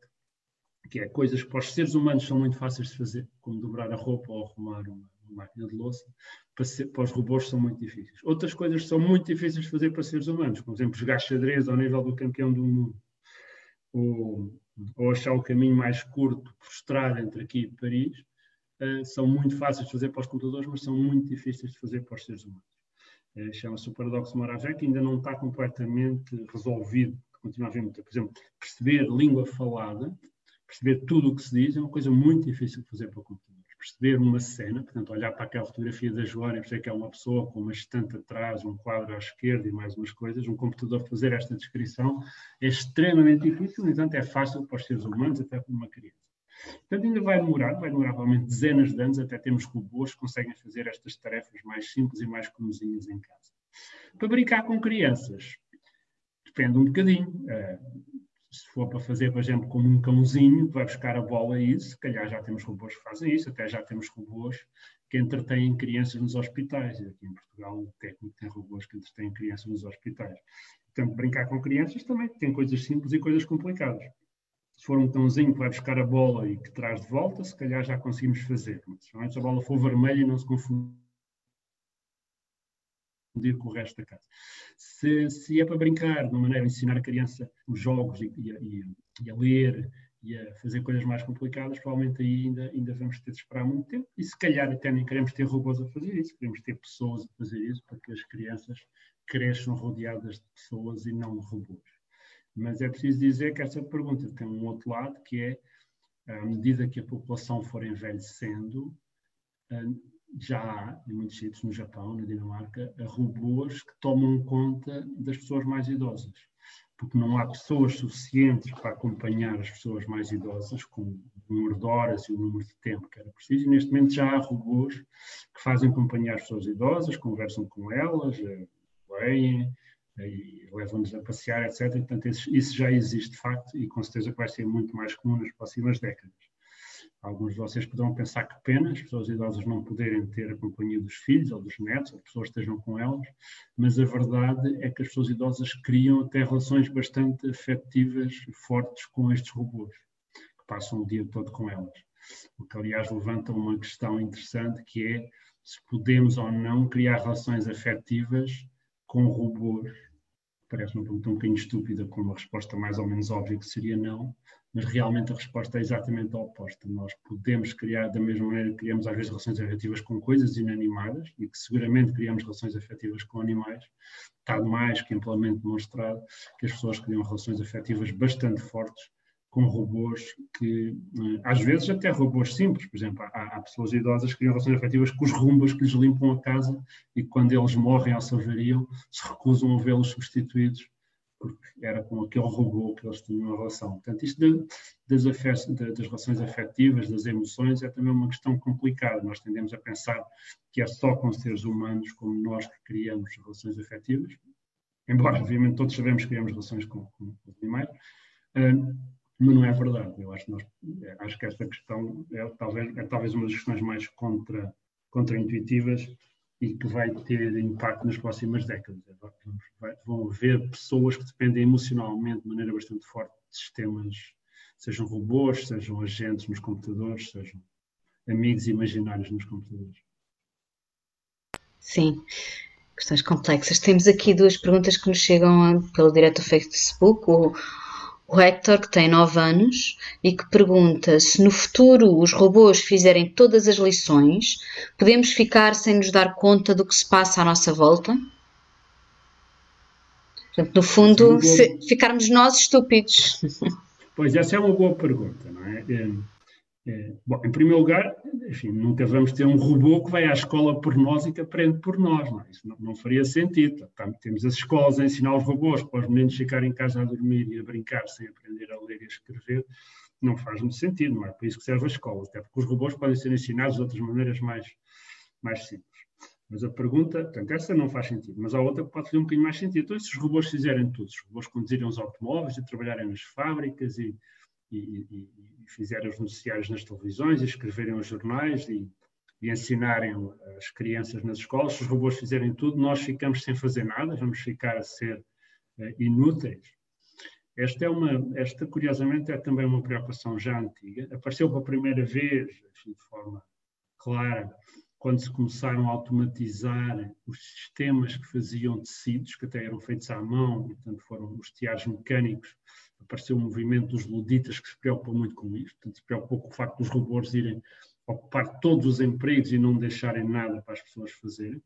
D: que é coisas que para os seres humanos são muito fáceis de fazer, como dobrar a roupa ou arrumar uma, máquina de louça, para, ser, para, os robôs são muito difíceis. Outras coisas são muito difíceis de fazer para seres humanos, como, por exemplo, jogar xadrez ao nível do campeão do mundo, ou, ou achar o caminho mais curto por estrada entre aqui e Paris, uh, são muito fáceis de fazer para os computadores, mas são muito difíceis de fazer para os seres humanos. Uh, Chama-se o paradoxo Moravec, ainda não está completamente resolvido, continua a haver muita. Por exemplo, perceber língua falada, perceber tudo o que se diz, é uma coisa muito difícil de fazer para computadores. Perceber uma cena, portanto, olhar para aquela fotografia da Joana e perceber que é uma pessoa com uma estante atrás, um quadro à esquerda e mais umas coisas, um computador fazer esta descrição é extremamente difícil, no entanto, é fácil para os seres humanos, até para uma criança. Portanto, ainda vai demorar, vai demorar provavelmente dezenas de anos até termos robôs que conseguem fazer estas tarefas mais simples e mais comozinhas em casa. Para brincar com crianças, depende um bocadinho. Uh, se for para fazer, por exemplo, como um cãozinho, vai buscar a bola e isso, se calhar já temos robôs que fazem isso, até já temos robôs que entretêm crianças nos hospitais. Aqui em Portugal o técnico tem robôs que entretêm crianças nos hospitais. Portanto, brincar com crianças também tem coisas simples e coisas complicadas. Se for um cãozinho que vai buscar a bola e que traz de volta, se calhar já conseguimos fazer. Mas se a bola for vermelha e não se confunde com o resto da casa. Se, se, é para brincar, de uma maneira ensinar a criança os jogos e, e, e, a ler e a fazer coisas mais complicadas, provavelmente aí ainda, ainda vamos ter de esperar muito tempo. E se calhar até nem queremos ter robôs a fazer isso, queremos ter pessoas a fazer isso para que as crianças cresçam rodeadas de pessoas e não de robôs. Mas é preciso dizer que essa pergunta tem um outro lado, que é, à medida que a população for envelhecendo, já há, em muitos sítios, no Japão, na Dinamarca, robôs que tomam conta das pessoas mais idosas. Porque não há pessoas suficientes para acompanhar as pessoas mais idosas com o número de horas e o número de tempo que era preciso. E neste momento já há robôs que fazem companhia às pessoas idosas, conversam com elas, eh, leem, eh, levam-nos a passear, etc. Portanto, isso já existe de facto e com certeza que vai ser muito mais comum nas próximas décadas. Alguns de vocês poderão pensar que pena as pessoas idosas não poderem ter a companhia dos filhos ou dos netos, ou pessoas que estejam com elas, mas a verdade é que as pessoas idosas criam até relações bastante afetivas, fortes com estes robôs, que passam o dia todo com elas. O que, aliás, levanta uma questão interessante que é se podemos ou não criar relações afetivas com robôs. Parece uma pergunta um bocadinho estúpida, com uma resposta mais ou menos óbvia que seria não, mas realmente a resposta é exatamente a oposta. Nós podemos criar, da mesma maneira que criamos às vezes relações afetivas com coisas inanimadas, e que seguramente criamos relações afetivas com animais, está mais que amplamente demonstrado que as pessoas criam relações afetivas bastante fortes com robôs que, eh, às vezes até robôs simples, por exemplo, há, há pessoas idosas que criam relações afetivas com os rumbas que lhes limpam a casa e quando eles morrem ou se se recusam a vê-los substituídos porque era com aquele robô que eles tinham uma relação. Portanto, isto de, das, das, relações afetivas, das emoções, é também uma questão complicada. Nós tendemos a pensar que é só com seres humanos como nós que criamos relações afetivas, embora, obviamente, todos sabemos que criamos relações com, com, com animais, uh, mas não é verdade. Eu acho, nós, é, acho que esta questão é talvez, é talvez uma das questões mais contra, contra-intuitivas e que vai ter impacto nas próximas décadas. Vão haver pessoas que dependem emocionalmente de maneira bastante forte de sistemas, sejam robôs, sejam agentes nos computadores, sejam amigos imaginários nos computadores.
C: Sim, questões complexas. Temos aqui duas perguntas que nos chegam pelo direto Facebook. O, o Hector, que tem 9 anos, e que pergunta se no futuro os robôs fizerem todas as lições, podemos ficar sem nos dar conta do que se passa à nossa volta? Portanto, no fundo, se ficarmos nós estúpidos.
D: Pois, essa é uma boa pergunta, não é? é é, bom, em primeiro lugar, enfim, nunca vamos ter um robô que vai à escola por nós e que aprende por nós. Não é? Isso não, não, faria sentido. temos as escolas a ensinar os robôs para os meninos ficarem em casa a dormir e a brincar sem aprender a ler e a escrever. Não faz muito sentido, não é para isso que serve a escola. Até porque os robôs podem ser ensinados de outras maneiras mais, mais simples. Mas a pergunta, portanto, essa não faz sentido, mas há outra que pode fazer um bocadinho mais sentido. Então, se os robôs fizerem tudo, os robôs conduzirem os automóveis e trabalharem nas fábricas e, e, e fizerem os noticiários nas televisões, e escreverem os jornais e, e ensinarem as crianças nas escolas. Se os robôs fizerem tudo, nós ficamos sem fazer nada, vamos ficar a ser uh, inúteis. Esta, é uma, esta, curiosamente, é também uma preocupação já antiga. Apareceu pela primeira vez, assim, de forma clara, quando se começaram a automatizar os sistemas que faziam tecidos, que até eram feitos à mão, portanto, foram os teares mecânicos apareceu um movimento dos luditas que se preocupou muito com isto, portanto, se preocupou com o facto dos robôs irem ocupar todos os empregos e não deixarem nada para as pessoas fazerem,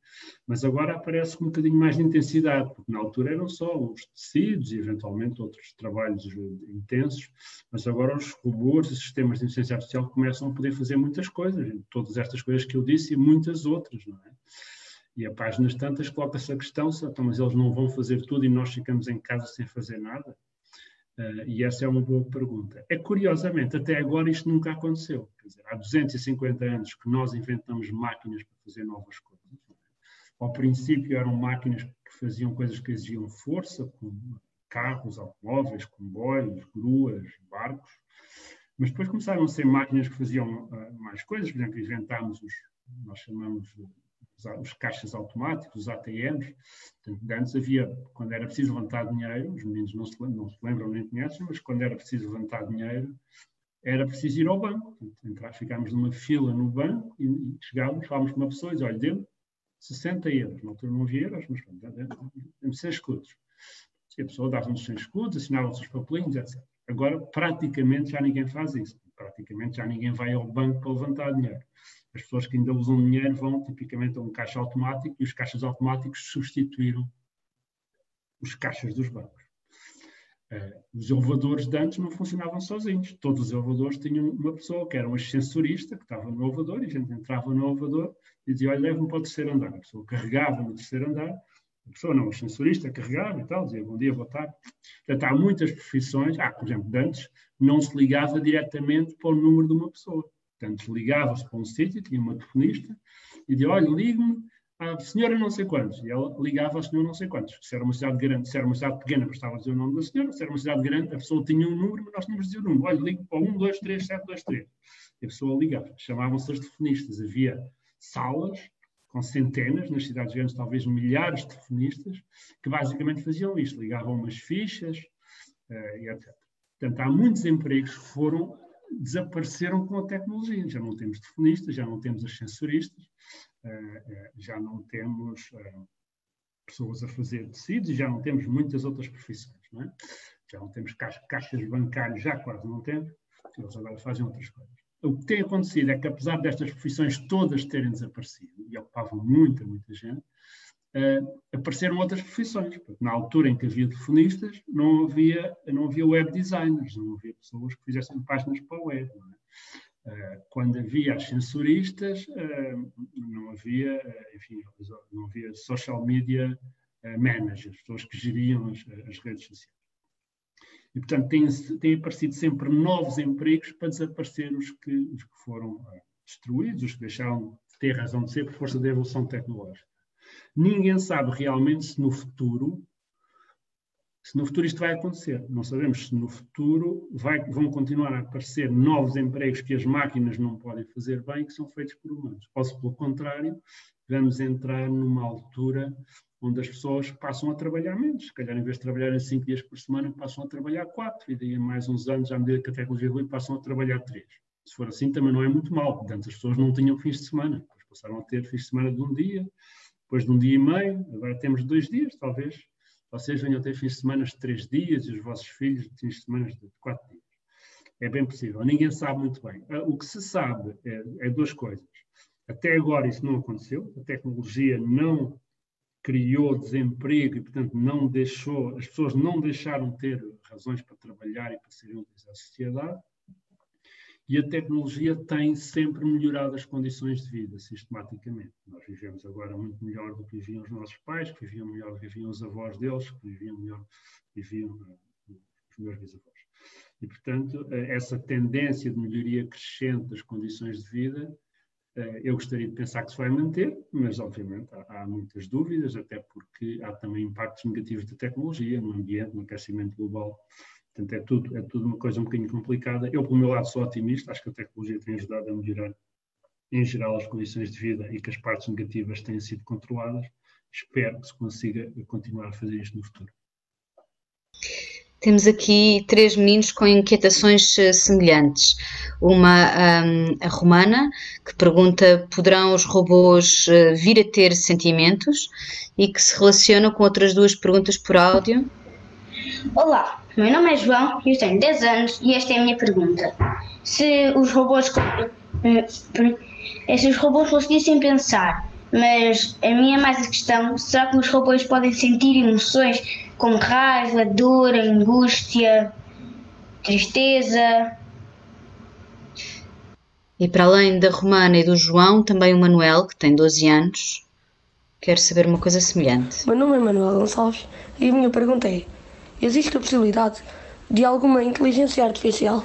D: mas agora aparece com um bocadinho mais de intensidade, porque na altura eram só os tecidos e eventualmente outros trabalhos intensos, mas agora os robôs e sistemas de inteligência artificial começam a poder fazer muitas coisas, todas estas coisas que eu disse e muitas outras, não é? E a páginas tantas coloca-se a questão, então, mas eles não vão fazer tudo e nós ficamos em casa sem fazer nada? Uh, e essa é uma boa pergunta. É curiosamente, até agora isto nunca aconteceu. Dizer, há 250 anos que nós inventamos máquinas para fazer novas coisas. Ao princípio eram máquinas que faziam coisas que exigiam força, como carros, automóveis, comboios, gruas, barcos. Mas depois começaram a ser máquinas que faziam uh, mais coisas. Por exemplo, inventámos os, nós chamamos os caixas automáticos, os ATMs. Portanto, antes havia, quando era preciso levantar dinheiro, os meninos não se, não se lembram nem conhecem, mas quando era preciso levantar dinheiro, era preciso ir ao banco. Entrar, ficámos numa fila no banco e, e chegávamos, falávamos com uma pessoa e dizia, olha, deu 60 euros. Na altura não havia euros, mas temos 100 escudos. E a pessoa dava-nos 100 escudos, assinava-se os papelinhos, etc. Agora, praticamente já ninguém faz isso. Praticamente já ninguém vai ao banco para levantar dinheiro. As pessoas que ainda usam dinheiro vão tipicamente a um caixa automático e os caixas automáticos substituíram os caixas dos bancos. Uh, os elevadores de antes não funcionavam sozinhos. Todos os elevadores tinham uma pessoa que era um ascensorista que estava no elevador e a gente entrava no elevador e dizia: Olha, leve-me para o terceiro andar. A pessoa carregava no terceiro andar, a pessoa não, o ascensorista carregava e tal, dizia bom dia, boa tarde. Portanto, há muitas profissões. Ah, por exemplo, de antes não se ligava diretamente para o número de uma pessoa. Portanto, ligava-se para um sítio, tinha uma telefonista, e dizia, olha, ligue-me à senhora não sei quantos. E ela ligava ao senhor não sei quantos. Se era uma cidade grande, se era uma cidade pequena, bastava dizer o nome da senhora. Se era uma cidade grande, a pessoa tinha um número, mas nós tínhamos de dizer o número. Olha, ligue para 1, 2, 3, 7, 2, 3. E a pessoa ligava. Chamavam-se as telefonistas. Havia salas com centenas, nas cidades grandes talvez milhares de telefonistas, que basicamente faziam isto. Ligavam umas fichas uh, e etc. Portanto, há muitos empregos que foram desapareceram com a tecnologia. Já não temos telefonistas, já não temos ascensoristas, eh, eh, já não temos eh, pessoas a fazer tecidos e já não temos muitas outras profissões. Não é? Já não temos caixas bancárias, já quase não temos, eles agora fazem outras coisas. O que tem acontecido é que, apesar destas profissões todas terem desaparecido e ocupavam muita, muita gente, uh, apareceram outras profissões. Na altura em que havia telefonistas, não havia, não havia web designers, não havia pessoas que fizessem páginas para a web. Uh, quando havia ascensoristas, uh, não havia, enfim, não havia social media managers, pessoas que geriam as, as redes sociais. E, portanto, têm, têm aparecido sempre novos empregos para desaparecer os que, os que foram destruídos, os que deixaram de ter razão de ser por força da evolução tecnológica. Ninguém sabe realmente se no futuro se no futuro isto vai acontecer. Não sabemos se no futuro vai, vão continuar a aparecer novos empregos que as máquinas não podem fazer bem, que são feitos por humanos. Ou se, pelo contrário, vamos entrar numa altura onde as pessoas passam a trabalhar menos. Se calhar, em vez de trabalharem cinco dias por semana, passam a trabalhar quatro. E daí a mais uns anos, à medida que a tecnologia evolui, passam a trabalhar três. Se for assim, também não é muito mal. Antes as pessoas não tinham fins de semana. Depois passaram a ter fins de semana de um dia, depois de um dia e meio, agora temos dois dias, talvez vocês venham ter fins de semana de três dias e os vossos filhos fins de semana de quatro dias. É bem possível. Ninguém sabe muito bem. Ah, o que se sabe é, é duas coisas. Até agora isso não aconteceu. A tecnologia não criou desemprego e, portanto, não deixou, as pessoas não deixaram de ter razões para trabalhar e para serem úteis à sociedade. E a tecnologia tem sempre melhorado as condições de vida, sistematicamente. Nós vivemos agora muito melhor do que viviam os nossos pais, que viviam melhor do que viviam os avós deles, que viviam melhor do que viviam eh, os meus bisavós. E, portanto, eh, essa tendência de melhoria crescente das condições de vida, eh, eu gostaria de pensar que se vai manter, mas, obviamente, há, muitas dúvidas, até porque há também impactos negativos da tecnologia no ambiente, no aquecimento global Portanto, é tudo, é tudo uma coisa um bocadinho complicada. Eu, pelo meu lado, sou otimista. Acho que a tecnologia tem ajudado a melhorar, em geral, as condições de vida e que as partes negativas têm sido controladas. Espero que se consiga continuar a fazer isto no futuro.
C: Temos aqui três meninos com inquietações eh, semelhantes. Uma, um, a Romana, que pergunta: poderão os robôs eh, vir a ter sentimentos? E que se relaciona com outras duas perguntas por áudio.
B: Olá, Meu nome é João, eu tenho 10 anos e esta é a minha pergunta. Se os robôs, eh, se os robôs conseguissem pensar, mas a minha é mais a questão, será que os robôs podem sentir emoções como raiva, dor, angústia, tristeza?
C: E para além da Romana e do João, também o Manuel, que tem 12 anos, quer saber uma coisa semelhante.
E: Meu nome é Manuel Gonçalves e a minha pergunta é: existe a possibilidade de alguma inteligência artificial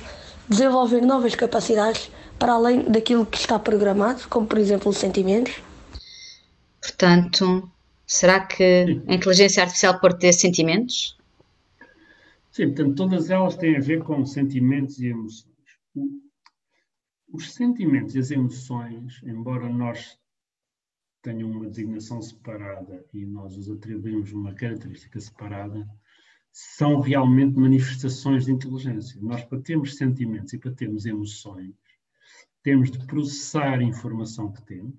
E: desenvolver novas capacidades para além daquilo que está programado, como por exemplo os sentimentos?
C: Portanto, será que a inteligência artificial pode ter sentimentos?
D: Sim, portanto, todas elas têm a ver com sentimentos e emoções. Os sentimentos e as emoções, embora nós tenham uma designação separada e nós os atribuímos uma característica separada, são realmente manifestações de inteligência. Nós, para termos sentimentos e para termos emoções, temos de processar a informação que temos,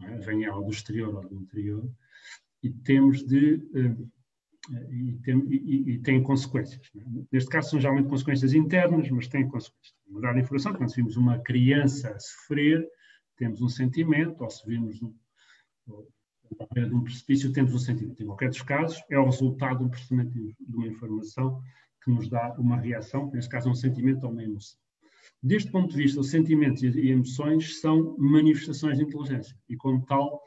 D: é? venha ela do exterior ou do interior, e temos de. Uh, e, tem, e, e, tem consequências. É? Neste caso, são geralmente consequências internas, mas têm consequências. Mudar a informação, quando vimos uma criança sofrer, temos um sentimento, ou se vimos um, de um precipício, temos um sentimento. Em qualquer dos casos, é o resultado de um processamento de uma informação que nos dá uma reação, neste caso, um sentimento ou uma emoção. Deste ponto de vista, os sentimentos e emoções são manifestações de inteligência e, como tal,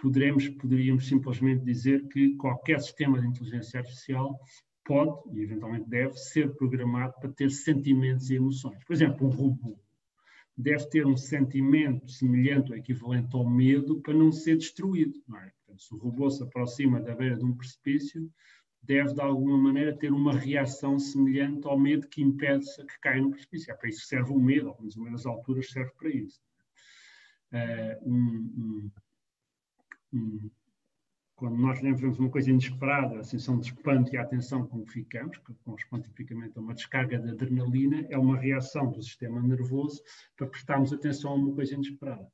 D: poderemos, poderíamos simplesmente dizer que qualquer sistema de inteligência artificial pode e eventualmente deve ser programado para ter sentimentos e emoções. Por exemplo, um robô deve ter um sentimento semelhante ou equivalente ao medo para não ser destruído. Não é? Se o robô se aproxima da beira de um precipício, deve de alguma maneira ter uma reação semelhante ao medo que impede que caia no precipício. É para isso que serve o medo, pelo menos as alturas serve para isso. Uh, um, um, quando nós vemos uma coisa inesperada, a sensação de espanto e a atenção com que ficamos, que corresponde tipicamente a uma descarga de adrenalina, é uma reação do sistema nervoso para prestarmos atenção a uma coisa inesperada.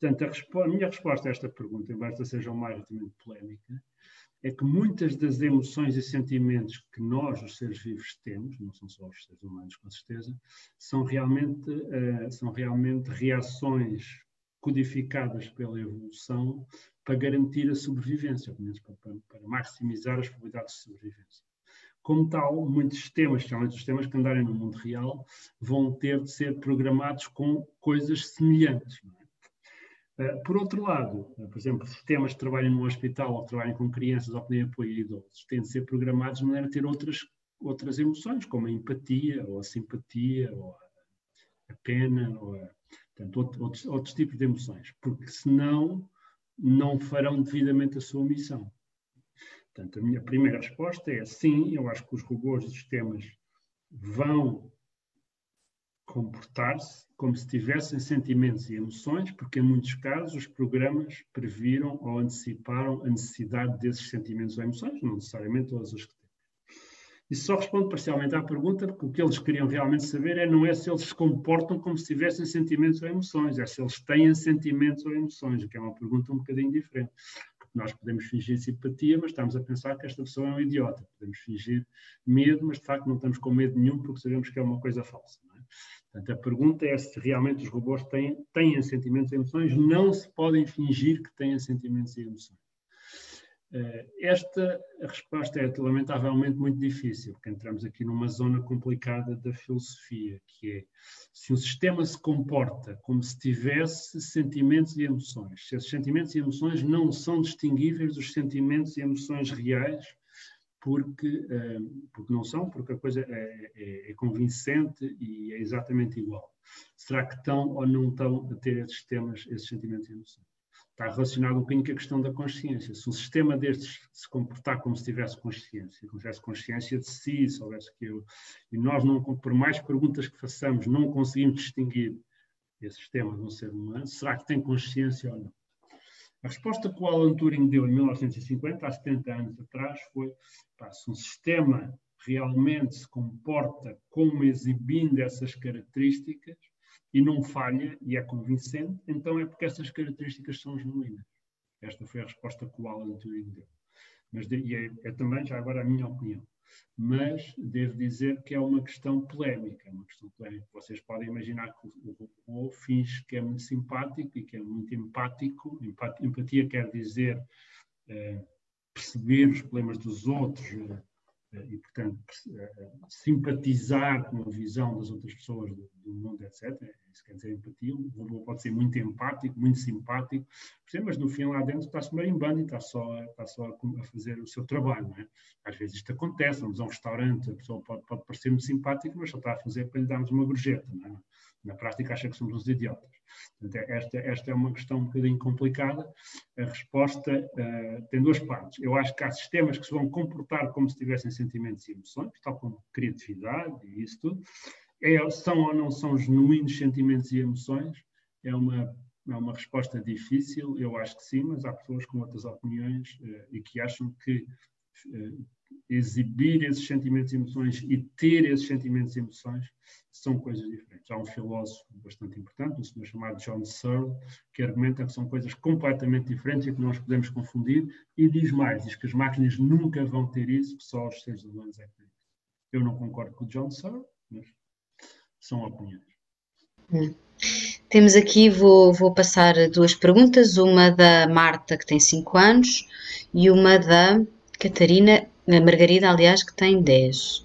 D: Portanto, a, a minha resposta a esta pergunta, embora seja uma maioritariamente polémica, é que muitas das emoções e sentimentos que nós, os seres vivos, temos, não são só os seres humanos, com certeza, são realmente, uh, são realmente reações codificadas pela evolução para garantir a sobrevivência, pelo menos para, para, para maximizar as probabilidades de sobrevivência. Como tal, muitos sistemas, especialmente sistemas que andarem no mundo real, vão ter de ser programados com coisas semelhantes. É? Uh, por outro lado, uh, por exemplo, sistemas que trabalham no hospital ou que trabalham com crianças ou que têm apoio a idosos, têm de ser programados de maneira a ter outras, outras emoções, como a empatia, ou a simpatia, ou a pena, ou a, portanto, outros, outros tipos de emoções, porque senão não farão devidamente a sua missão. Portanto, a minha primeira resposta é sim, eu acho que os robôs e sistemas vão comportar-se como se tivessem sentimentos e emoções, porque em muitos casos os programas previram ou anteciparam a necessidade desses sentimentos ou emoções, não necessariamente todas as que isso só responde parcialmente à pergunta, porque o que eles queriam realmente saber é não é se eles se comportam como se tivessem sentimentos ou emoções, é se eles têm sentimentos ou emoções, o que é uma pergunta um bocadinho diferente. Porque nós podemos fingir simpatia, mas estamos a pensar que esta pessoa é um idiota. Podemos fingir medo, mas de facto não estamos com medo nenhum porque sabemos que é uma coisa falsa. É? Portanto, a pergunta é se realmente os robôs têm, têm sentimentos e emoções. Não se podem fingir que têm sentimentos e emoções. Eh, esta resposta é lamentavelmente muito difícil, porque entramos aqui numa zona complicada da filosofia, que é se o sistema se comporta como se tivesse sentimentos e emoções, se esses sentimentos e emoções não são distinguíveis dos sentimentos e emoções reais, porque, eh, porque não são, porque a coisa é, é, é convincente e é exatamente igual. Será que estão ou não estão a ter esses sistemas, esses sentimentos e emoções? Está relacionado um bocadinho com a questão da consciência. Se um sistema destes se comportar como se tivesse consciência, como se tivesse consciência de si, soubesse que eu, e nós, não, por mais perguntas que façamos, não conseguimos distinguir esse sistema de um ser humano, será que tem consciência ou não? A resposta que o Alan Turing deu em 1950, há 70 anos atrás, foi: pá, se um sistema realmente se comporta como exibindo essas características, e não falha e é convincente, então é porque essas características são genuínas. Esta foi a resposta que o Alan Turing deu. Mas e é, é, também, já agora, a minha opinião. mas devo dizer que é uma questão polémica, uma questão polémica. Vocês podem imaginar que o robô finge que é muito simpático e que é muito empático. Empatia quer dizer eh, perceber os problemas dos outros, eh, e, portanto, eh, simpatizar com a visão das outras pessoas do, do, mundo, etc. Isso quer dizer empatia. O robô pode ser muito empático, muito simpático, mas no fim lá dentro está-se marimbando e está só, está só a fazer o seu trabalho. É? Às vezes isto acontece, vamos a um restaurante, a pessoa pode, pode parecer muito simpática, mas só está a fazer para lhe darmos uma gorjeta. É? Na prática, acha que somos uns idiotas. Portanto, é, esta, esta é uma questão um bocadinho complicada. A resposta uh, tem duas partes. Eu acho que há sistemas que se vão comportar como se tivessem sentimentos e emoções, tal como criatividade e isso tudo. É, são ou não são genuínos sentimentos e emoções? É uma, é uma resposta difícil, eu acho que sim, mas há pessoas com outras opiniões uh, e que acham que uh, exibir esses sentimentos e emoções e ter esses sentimentos e emoções são coisas diferentes. Há um filósofo bastante importante, um senhor chamado John Searle, que argumenta que são coisas completamente diferentes e que nós podemos confundir, e diz mais, diz que as máquinas nunca vão ter isso, que só os seres humanos é que têm. Eu não concordo com o John Searle, mas são opiniões.
C: Hum. Temos aqui, vou, vou passar duas perguntas, uma da Marta, que tem 5 anos, e uma da Catarina a Margarida, aliás, que tem dez.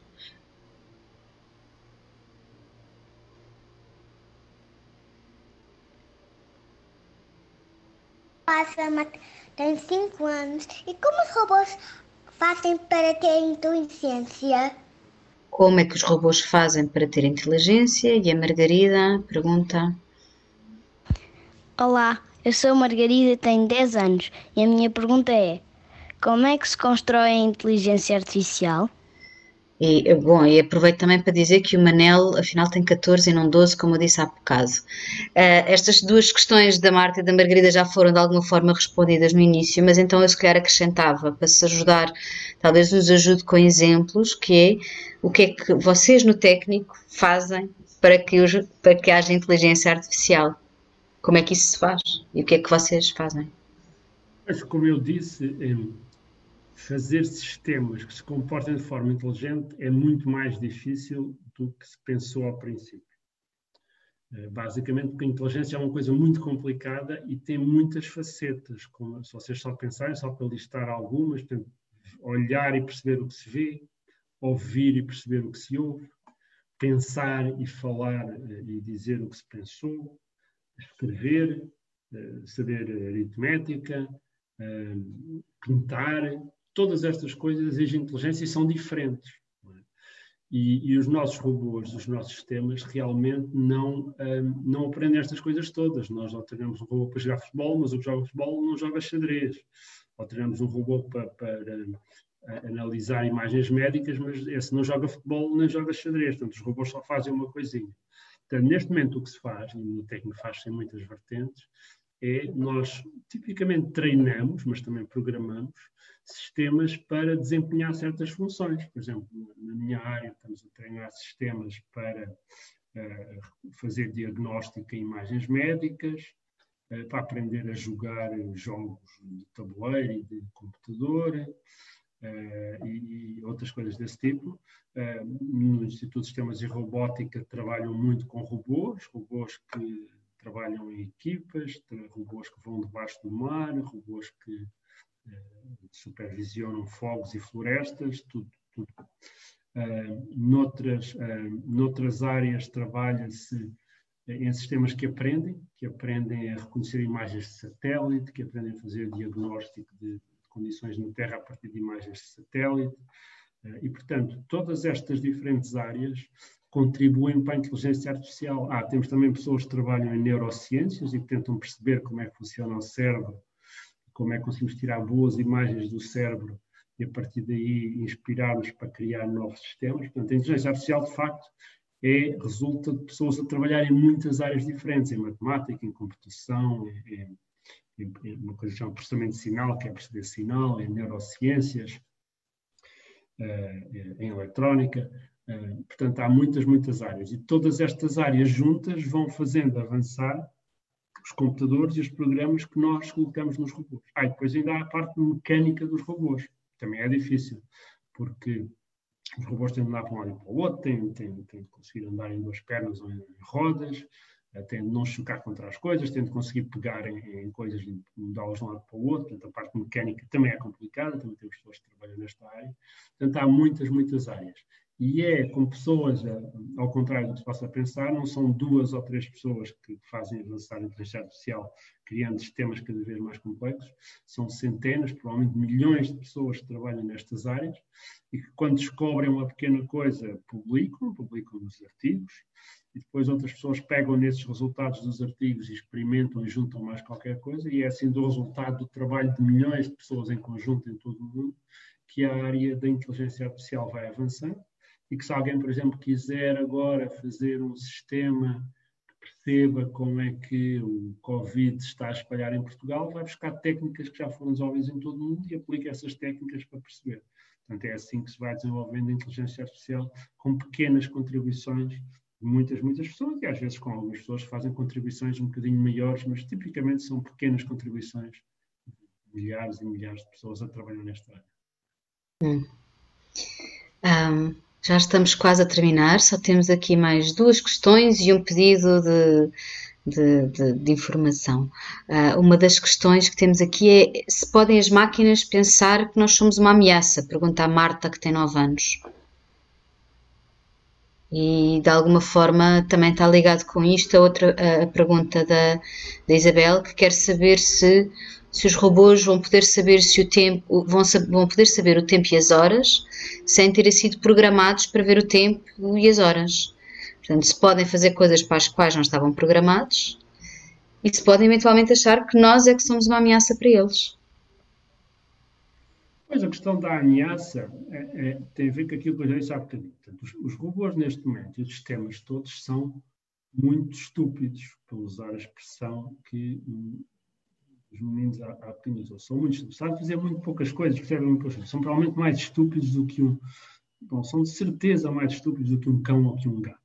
A: Passa, tem 5 anos. E como os robôs fazem para ter inteligência?
C: Como é que os robôs fazem para ter inteligência? E a Margarida pergunta.
F: Olá, eu sou a Margarida e tenho 10 anos. E a minha pergunta é: como é que se constrói a inteligência artificial?
C: E, bom, e aproveito também para dizer que o Manel, afinal, tem 14 e não 12, como eu disse há bocado. Uh, estas duas questões da Marta e da Margarida já foram de alguma forma respondidas no início, mas então eu se calhar acrescentava, para se ajudar, talvez nos ajude com exemplos, que é o que é que vocês no técnico fazem para que, os, para que haja inteligência artificial. Como é que isso se faz? E o que é que vocês fazem?
D: Mas, como eu disse, fazer sistemas que se comportem de forma inteligente é muito mais difícil do que se pensou ao princípio. Eh, basicamente, porque a inteligência é uma coisa muito complicada e tem muitas facetas, como se vocês só pensarem, só para listar algumas, olhar e perceber o que se vê, ouvir e perceber o que se ouve, pensar e falar eh, e dizer o que se pensou, escrever, eh, saber aritmética, pintar, todas estas coisas exigem inteligência e são diferentes. É? E, e, os nossos robôs, os nossos sistemas, realmente não, um, não aprendem estas coisas todas. Nós não temos um robô para jogar futebol, mas o que joga futebol não joga xadrez. Ou temos um robô para, para uh, analisar imagens médicas, mas esse não joga futebol nem joga xadrez. Portanto, os robôs só fazem uma coisinha. Portanto, neste momento o que se faz, e no técnico faz-se em muitas vertentes, é nós tipicamente treinamos, mas também programamos, sistemas para desempenhar certas funções. Por exemplo, na minha área estamos a treinar sistemas para uh, fazer diagnóstico em imagens médicas, uh, para aprender a jogar jogos de tabuleiro e de computador, uh, e, e, outras coisas desse tipo. no Instituto de Sistemas e Robótica trabalham muito com robôs, robôs que trabalham em equipas, robôs que vão debaixo do mar, robôs que eh, supervisionam fogos e florestas, tudo. tudo. Uh, noutras, uh, noutras áreas trabalha-se em sistemas que aprendem, que aprendem a reconhecer imagens de satélite, que aprendem a fazer diagnóstico de condições na Terra a partir de imagens de satélite. E, portanto, todas estas diferentes áreas contribuem para a inteligência artificial. Ah, temos também pessoas que trabalham em neurociências e que tentam perceber como é que funciona o cérebro, como é que conseguimos tirar boas imagens do cérebro e a partir daí inspirar-nos para criar novos sistemas. Portanto, a inteligência artificial, de facto, é, resulta de pessoas a trabalhar em muitas áreas diferentes, em matemática, em computação, em, em, em uma coisa que chama processamento de sinal, que é perceber sinal, em neurociências, uh, em eletrónica. Eh, portanto, há muitas, muitas áreas. E todas estas áreas juntas vão fazendo avançar os computadores e os programas que nós colocamos nos robôs. Ah, e depois ainda há a parte mecânica dos robôs. Também é difícil, porque os robôs têm de andar para um lado e para o outro, têm, têm, têm de conseguir andar em duas pernas ou em, rodas, uh, têm de não chocar contra as coisas, têm de conseguir pegar em, em coisas e mudá-las de um lado para o outro. Portanto, a parte mecânica também é complicada, também temos pessoas que trabalham nesta área. Portanto, há muitas, muitas áreas. E é com pessoas, eh, ao contrário do que se possa pensar, não são duas ou três pessoas que fazem avançar a inteligência artificial criando sistemas cada vez mais complexos, são centenas, provavelmente milhões de pessoas que trabalham nestas áreas e que quando descobrem uma pequena coisa publicam, publicam nos artigos. E depois outras pessoas pegam nesses resultados dos artigos e experimentam e juntam mais qualquer coisa. E é assim do resultado do trabalho de milhões de pessoas em conjunto em todo o mundo que a área da inteligência artificial vai avançando e que se alguém, por exemplo, quiser agora fazer um sistema que perceba como é que o Covid está a espalhar em Portugal, vai buscar técnicas que já foram desenvolvidas em todo o mundo e aplica essas técnicas para perceber. Portanto, é assim que se vai desenvolvendo a inteligência artificial, com pequenas contribuições de muitas, muitas pessoas, e às vezes com algumas pessoas que fazem contribuições um bocadinho maiores, mas tipicamente são pequenas contribuições de milhares e milhares de pessoas a trabalhar nesta área.
C: Hum. Um já estamos quase a terminar, só temos aqui mais duas questões e um pedido de, de, de, de informação. Uh, uma das questões que temos aqui é se podem as máquinas pensar que nós somos uma ameaça? Pergunta a Marta, que tem 9 anos. E de alguma forma também está ligado com isto a outra a, pergunta da, da Isabel, que quer saber se se os robôs vão poder saber se o tempo vão, vão poder saber o tempo e as horas sem terem sido programados para ver o tempo e as horas. Portanto, se podem fazer coisas para as quais não estavam programados e se podem eventualmente achar que nós é que somos uma ameaça para eles.
D: Pois a questão da ameaça é, é, tem a ver com aquilo que eu já disse há bocadinho. Os, os robôs neste momento e os sistemas todos são muito estúpidos, para usar a expressão que os meninos há, há bocadinho são muito estúpidos, sabem fazer muito poucas coisas, percebem muito poucas coisas. São provavelmente mais estúpidos do que um. Bom, são de certeza mais estúpidos do que um cão ou que um gato.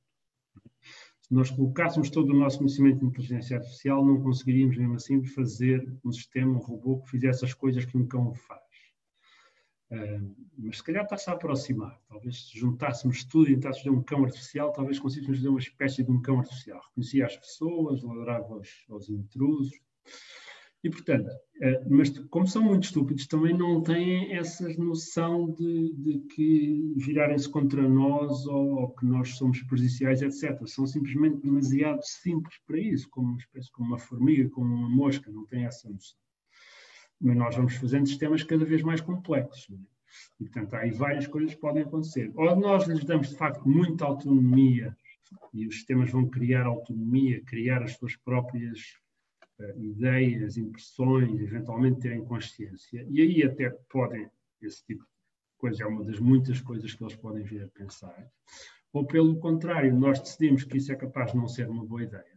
D: Se nós colocássemos todo o nosso conhecimento de inteligência artificial, não conseguiríamos mesmo assim fazer um sistema, um robô que fizesse as coisas que um cão faz. Uh, mas se calhar está-se a aproximar. Talvez se juntássemos tudo e tentássemos fazer um cão artificial, talvez conseguíssemos fazer uma espécie de um cão artificial. Reconhecia as pessoas, ladrava aos, aos intrusos. E, portanto, eh, mas como são muito estúpidos, também não têm essa noção de, de que virarem-se contra nós ou, ou, que nós somos prejudiciais, etc. São simplesmente demasiado simples para isso, como uma espécie, como uma formiga, como uma mosca, não têm essa noção. Mas nós vamos fazendo sistemas cada vez mais complexos. É? E, portanto, há aí várias coisas que podem acontecer. Ou nós lhes damos, de facto, muita autonomia e os sistemas vão criar autonomia, criar as suas próprias ideias, impressões, eventualmente terem consciência. E aí até podem, esse tipo de coisa é uma das muitas coisas que eles podem vir a pensar. Ou pelo contrário, nós decidimos que isso é capaz de não ser uma boa ideia.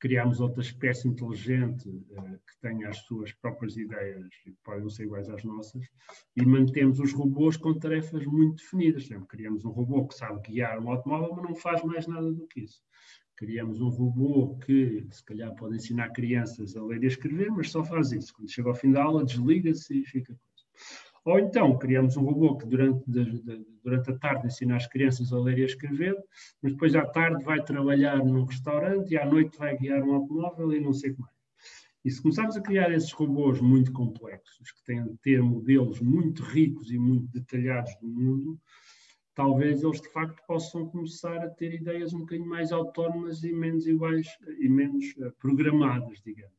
D: Criamos outra espécie inteligente uh, que tenha as suas próprias ideias que podem ser iguais às nossas, e mantemos os robôs com tarefas muito definidas. Exemplo, criamos um robô que sabe guiar um automóvel, mas não faz mais nada do que isso criamos um robô que, se calhar, pode ensinar crianças a ler e a escrever, mas só faz isso. Quando chega ao fim da aula, desliga-se e fica Ou então, criamos um robô que durante, durante a tarde ensina as crianças a ler e a escrever, mas depois à tarde vai trabalhar num restaurante e à noite vai guiar um automóvel e não sei o que mais. E se começarmos a criar esses robôs muito complexos, que têm de ter modelos muito ricos e muito detalhados do mundo, talvez eles de facto possam começar a ter ideias um bocadinho mais autónomas e menos iguais e menos uh, programadas, digamos,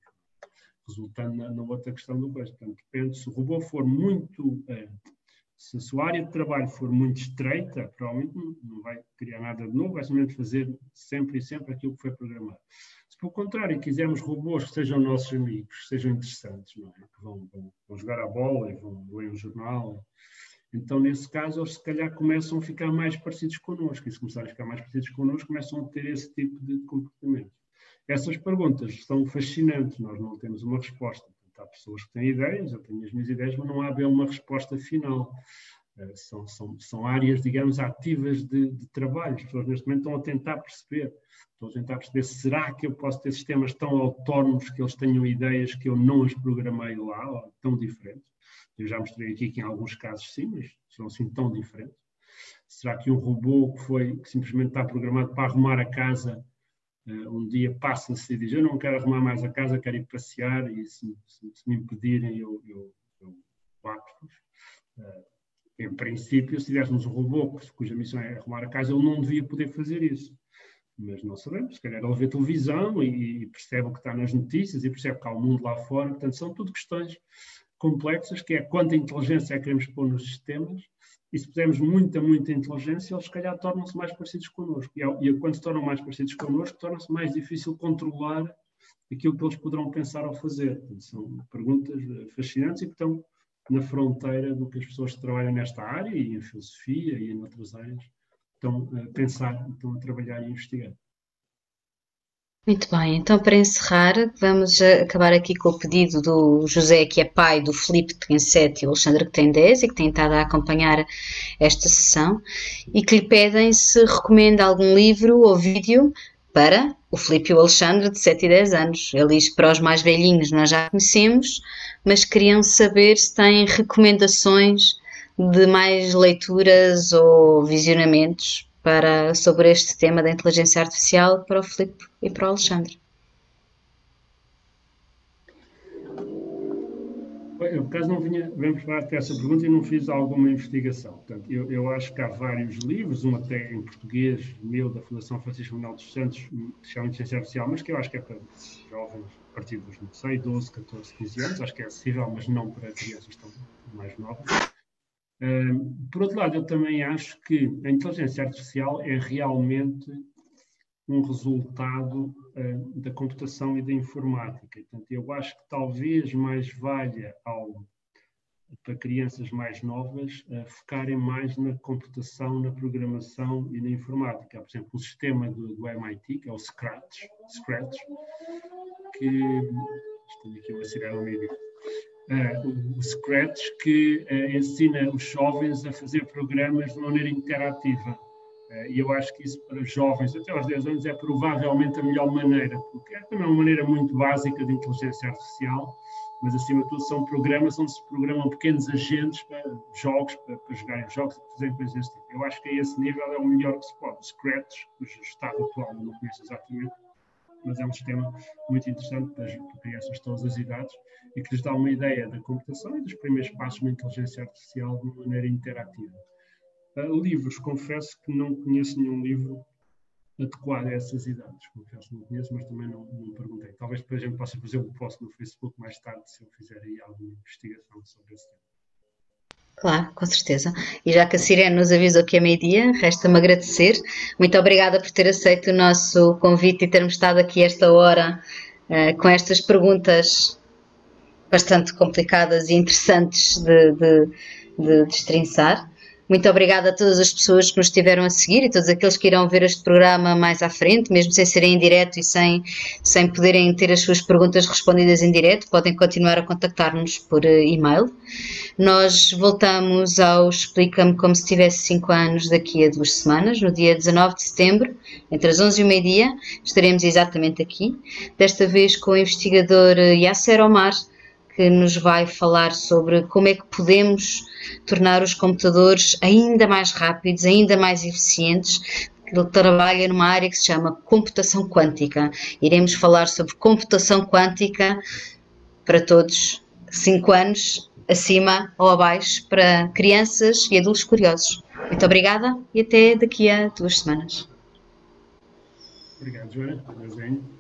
D: resultando na, na, outra questão do coisa. Portanto, depende, se o robô for muito, uh, se a sua área de trabalho for muito estreita, provavelmente não, vai criar nada de novo, vai simplesmente fazer sempre e sempre aquilo que foi programado. Se por contrário quisermos robôs que sejam nossos amigos, que sejam interessantes, não é? que vão, vão, vão jogar a bola vão ler um jornal, então, nesse caso, eles se calhar começam a ficar mais parecidos connosco. E se começarem a ficar mais parecidos connosco, começam a ter esse tipo de comportamento. Essas perguntas são fascinantes, nós não temos uma resposta. Há pessoas que têm ideias, eu tenho as minhas ideias, mas não há bem uma resposta final. Uh, são, são, são áreas, digamos, ativas de, de, trabalho. As pessoas neste momento estão a tentar perceber. Estão a tentar perceber, será que eu posso ter sistemas tão autónomos que eles tenham ideias que eu não as programei lá, ou tão diferentes? Eu já mostrei aqui que em alguns casos sim, mas são assim tão diferentes. Será que um robô que foi que simplesmente está programado para arrumar a casa uh, um dia passa-se e diz eu não quero arrumar mais a casa, quero ir passear e se, se, se me impedirem eu, eu, eu bato-vos. Uh, em princípio, se tivéssemos um robô cuja missão é arrumar a casa, ele não devia poder fazer isso. Mas não sabemos, se calhar ele vê televisão e, e percebe o que está nas notícias e percebe que há o um mundo lá fora. Portanto, são tudo questões complexas, que é quanta inteligência é que queremos pôr nos sistemas, e se pusermos muita, muita inteligência, eles se calhar tornam-se mais parecidos connosco. E, e quando se tornam mais parecidos connosco, torna-se mais difícil controlar aquilo que eles poderão pensar ou fazer. São perguntas fascinantes e que estão na fronteira do que as pessoas que trabalham nesta área e em filosofia e em outras áreas estão a pensar, estão a trabalhar e investigar.
C: Muito bem, então para encerrar, vamos acabar aqui com o pedido do José, que é pai do Felipe que tem 7 e o Alexandre que tem 10 e que tem estado a acompanhar esta sessão e que lhe pedem se recomenda algum livro ou vídeo para o Felipe e o Alexandre de 7 e 10 anos. Ele diz para os mais velhinhos nós já conhecemos, mas queriam saber se têm recomendações de mais leituras ou visionamentos para, sobre este tema da inteligência artificial para o Filipe e para o Alexandre.
D: Eu, por acaso, não vinha, vamos falar essa pergunta e não fiz alguma investigação. Portanto, eu, eu, acho que há vários livros, um até em português, meu, da Fundação Francisco Manuel dos Santos, que se chama Inteligência Artificial, mas que eu acho que é para jovens, a partir dos, não sei, 12, 14, 15 anos, acho que é acessível, mas não para crianças tão mais novas por outro lado, eu também acho que a inteligência artificial é realmente um resultado da computação e da informática. Portanto, eu acho que talvez mais valha ao, para crianças mais novas uh, focarem mais na computação, na programação e na informática. Por exemplo, o sistema do, do MIT, que é o Scratch, Scratch que. Estou aqui uma sirene mídia uh, o Scratch, que uh, ensina os jovens a fazer programas de maneira interativa. Uh, e eu acho que isso para jovens, até aos 10 anos, é provavelmente a melhor maneira, porque é também uma maneira muito básica de inteligência artificial, mas acima de tudo são programas onde se programam pequenos agentes para jogos, para, para jogarem jogos, para fazerem coisas desse tipo. Eu acho que a esse nível é o melhor que se pode. O Scratch, cujo estado atual não conheço exatamente, mas é um sistema muito interessante para, crianças de todas as idades e que lhes dá uma ideia da computação e dos primeiros passos na inteligência artificial de maneira interativa. Uh, livros, confesso que não conheço nenhum livro adequado a essas idades. Confesso que não conheço, mas também não, não perguntei. Talvez depois a gente possa fazer um post no Facebook mais tarde, se eu fizer aí alguma investigação sobre esse tema.
C: Claro, com certeza. E já que a Sirene nos avisou que é meio-dia, resta-me agradecer. Muito obrigada por ter aceito o nosso convite e termos estado aqui esta hora uh, com estas perguntas bastante complicadas e interessantes de, de, de destrinçar. Muito obrigada a todas as pessoas que nos estiveram a seguir e todos aqueles que irão ver este programa mais à frente, mesmo sem serem em direto e sem, sem poderem ter as suas perguntas respondidas em direto, podem continuar a contactar-nos por eh, e-mail. Nós voltamos ao Explica-me como se tivesse 5 anos daqui a duas semanas, no dia 19 de setembro, entre as 11 e o meio-dia, estaremos exatamente aqui, desta vez com o investigador eh, Yasser Omar, que nos vai falar sobre como é que podemos tornar os computadores ainda mais rápidos, ainda mais eficientes. Ele trabalha numa área que se chama computação quântica. Iremos falar sobre computação quântica para todos, 5 anos, acima ou abaixo, para crianças e adultos curiosos. Muito obrigada e até daqui a duas semanas.
D: Obrigado, Joana.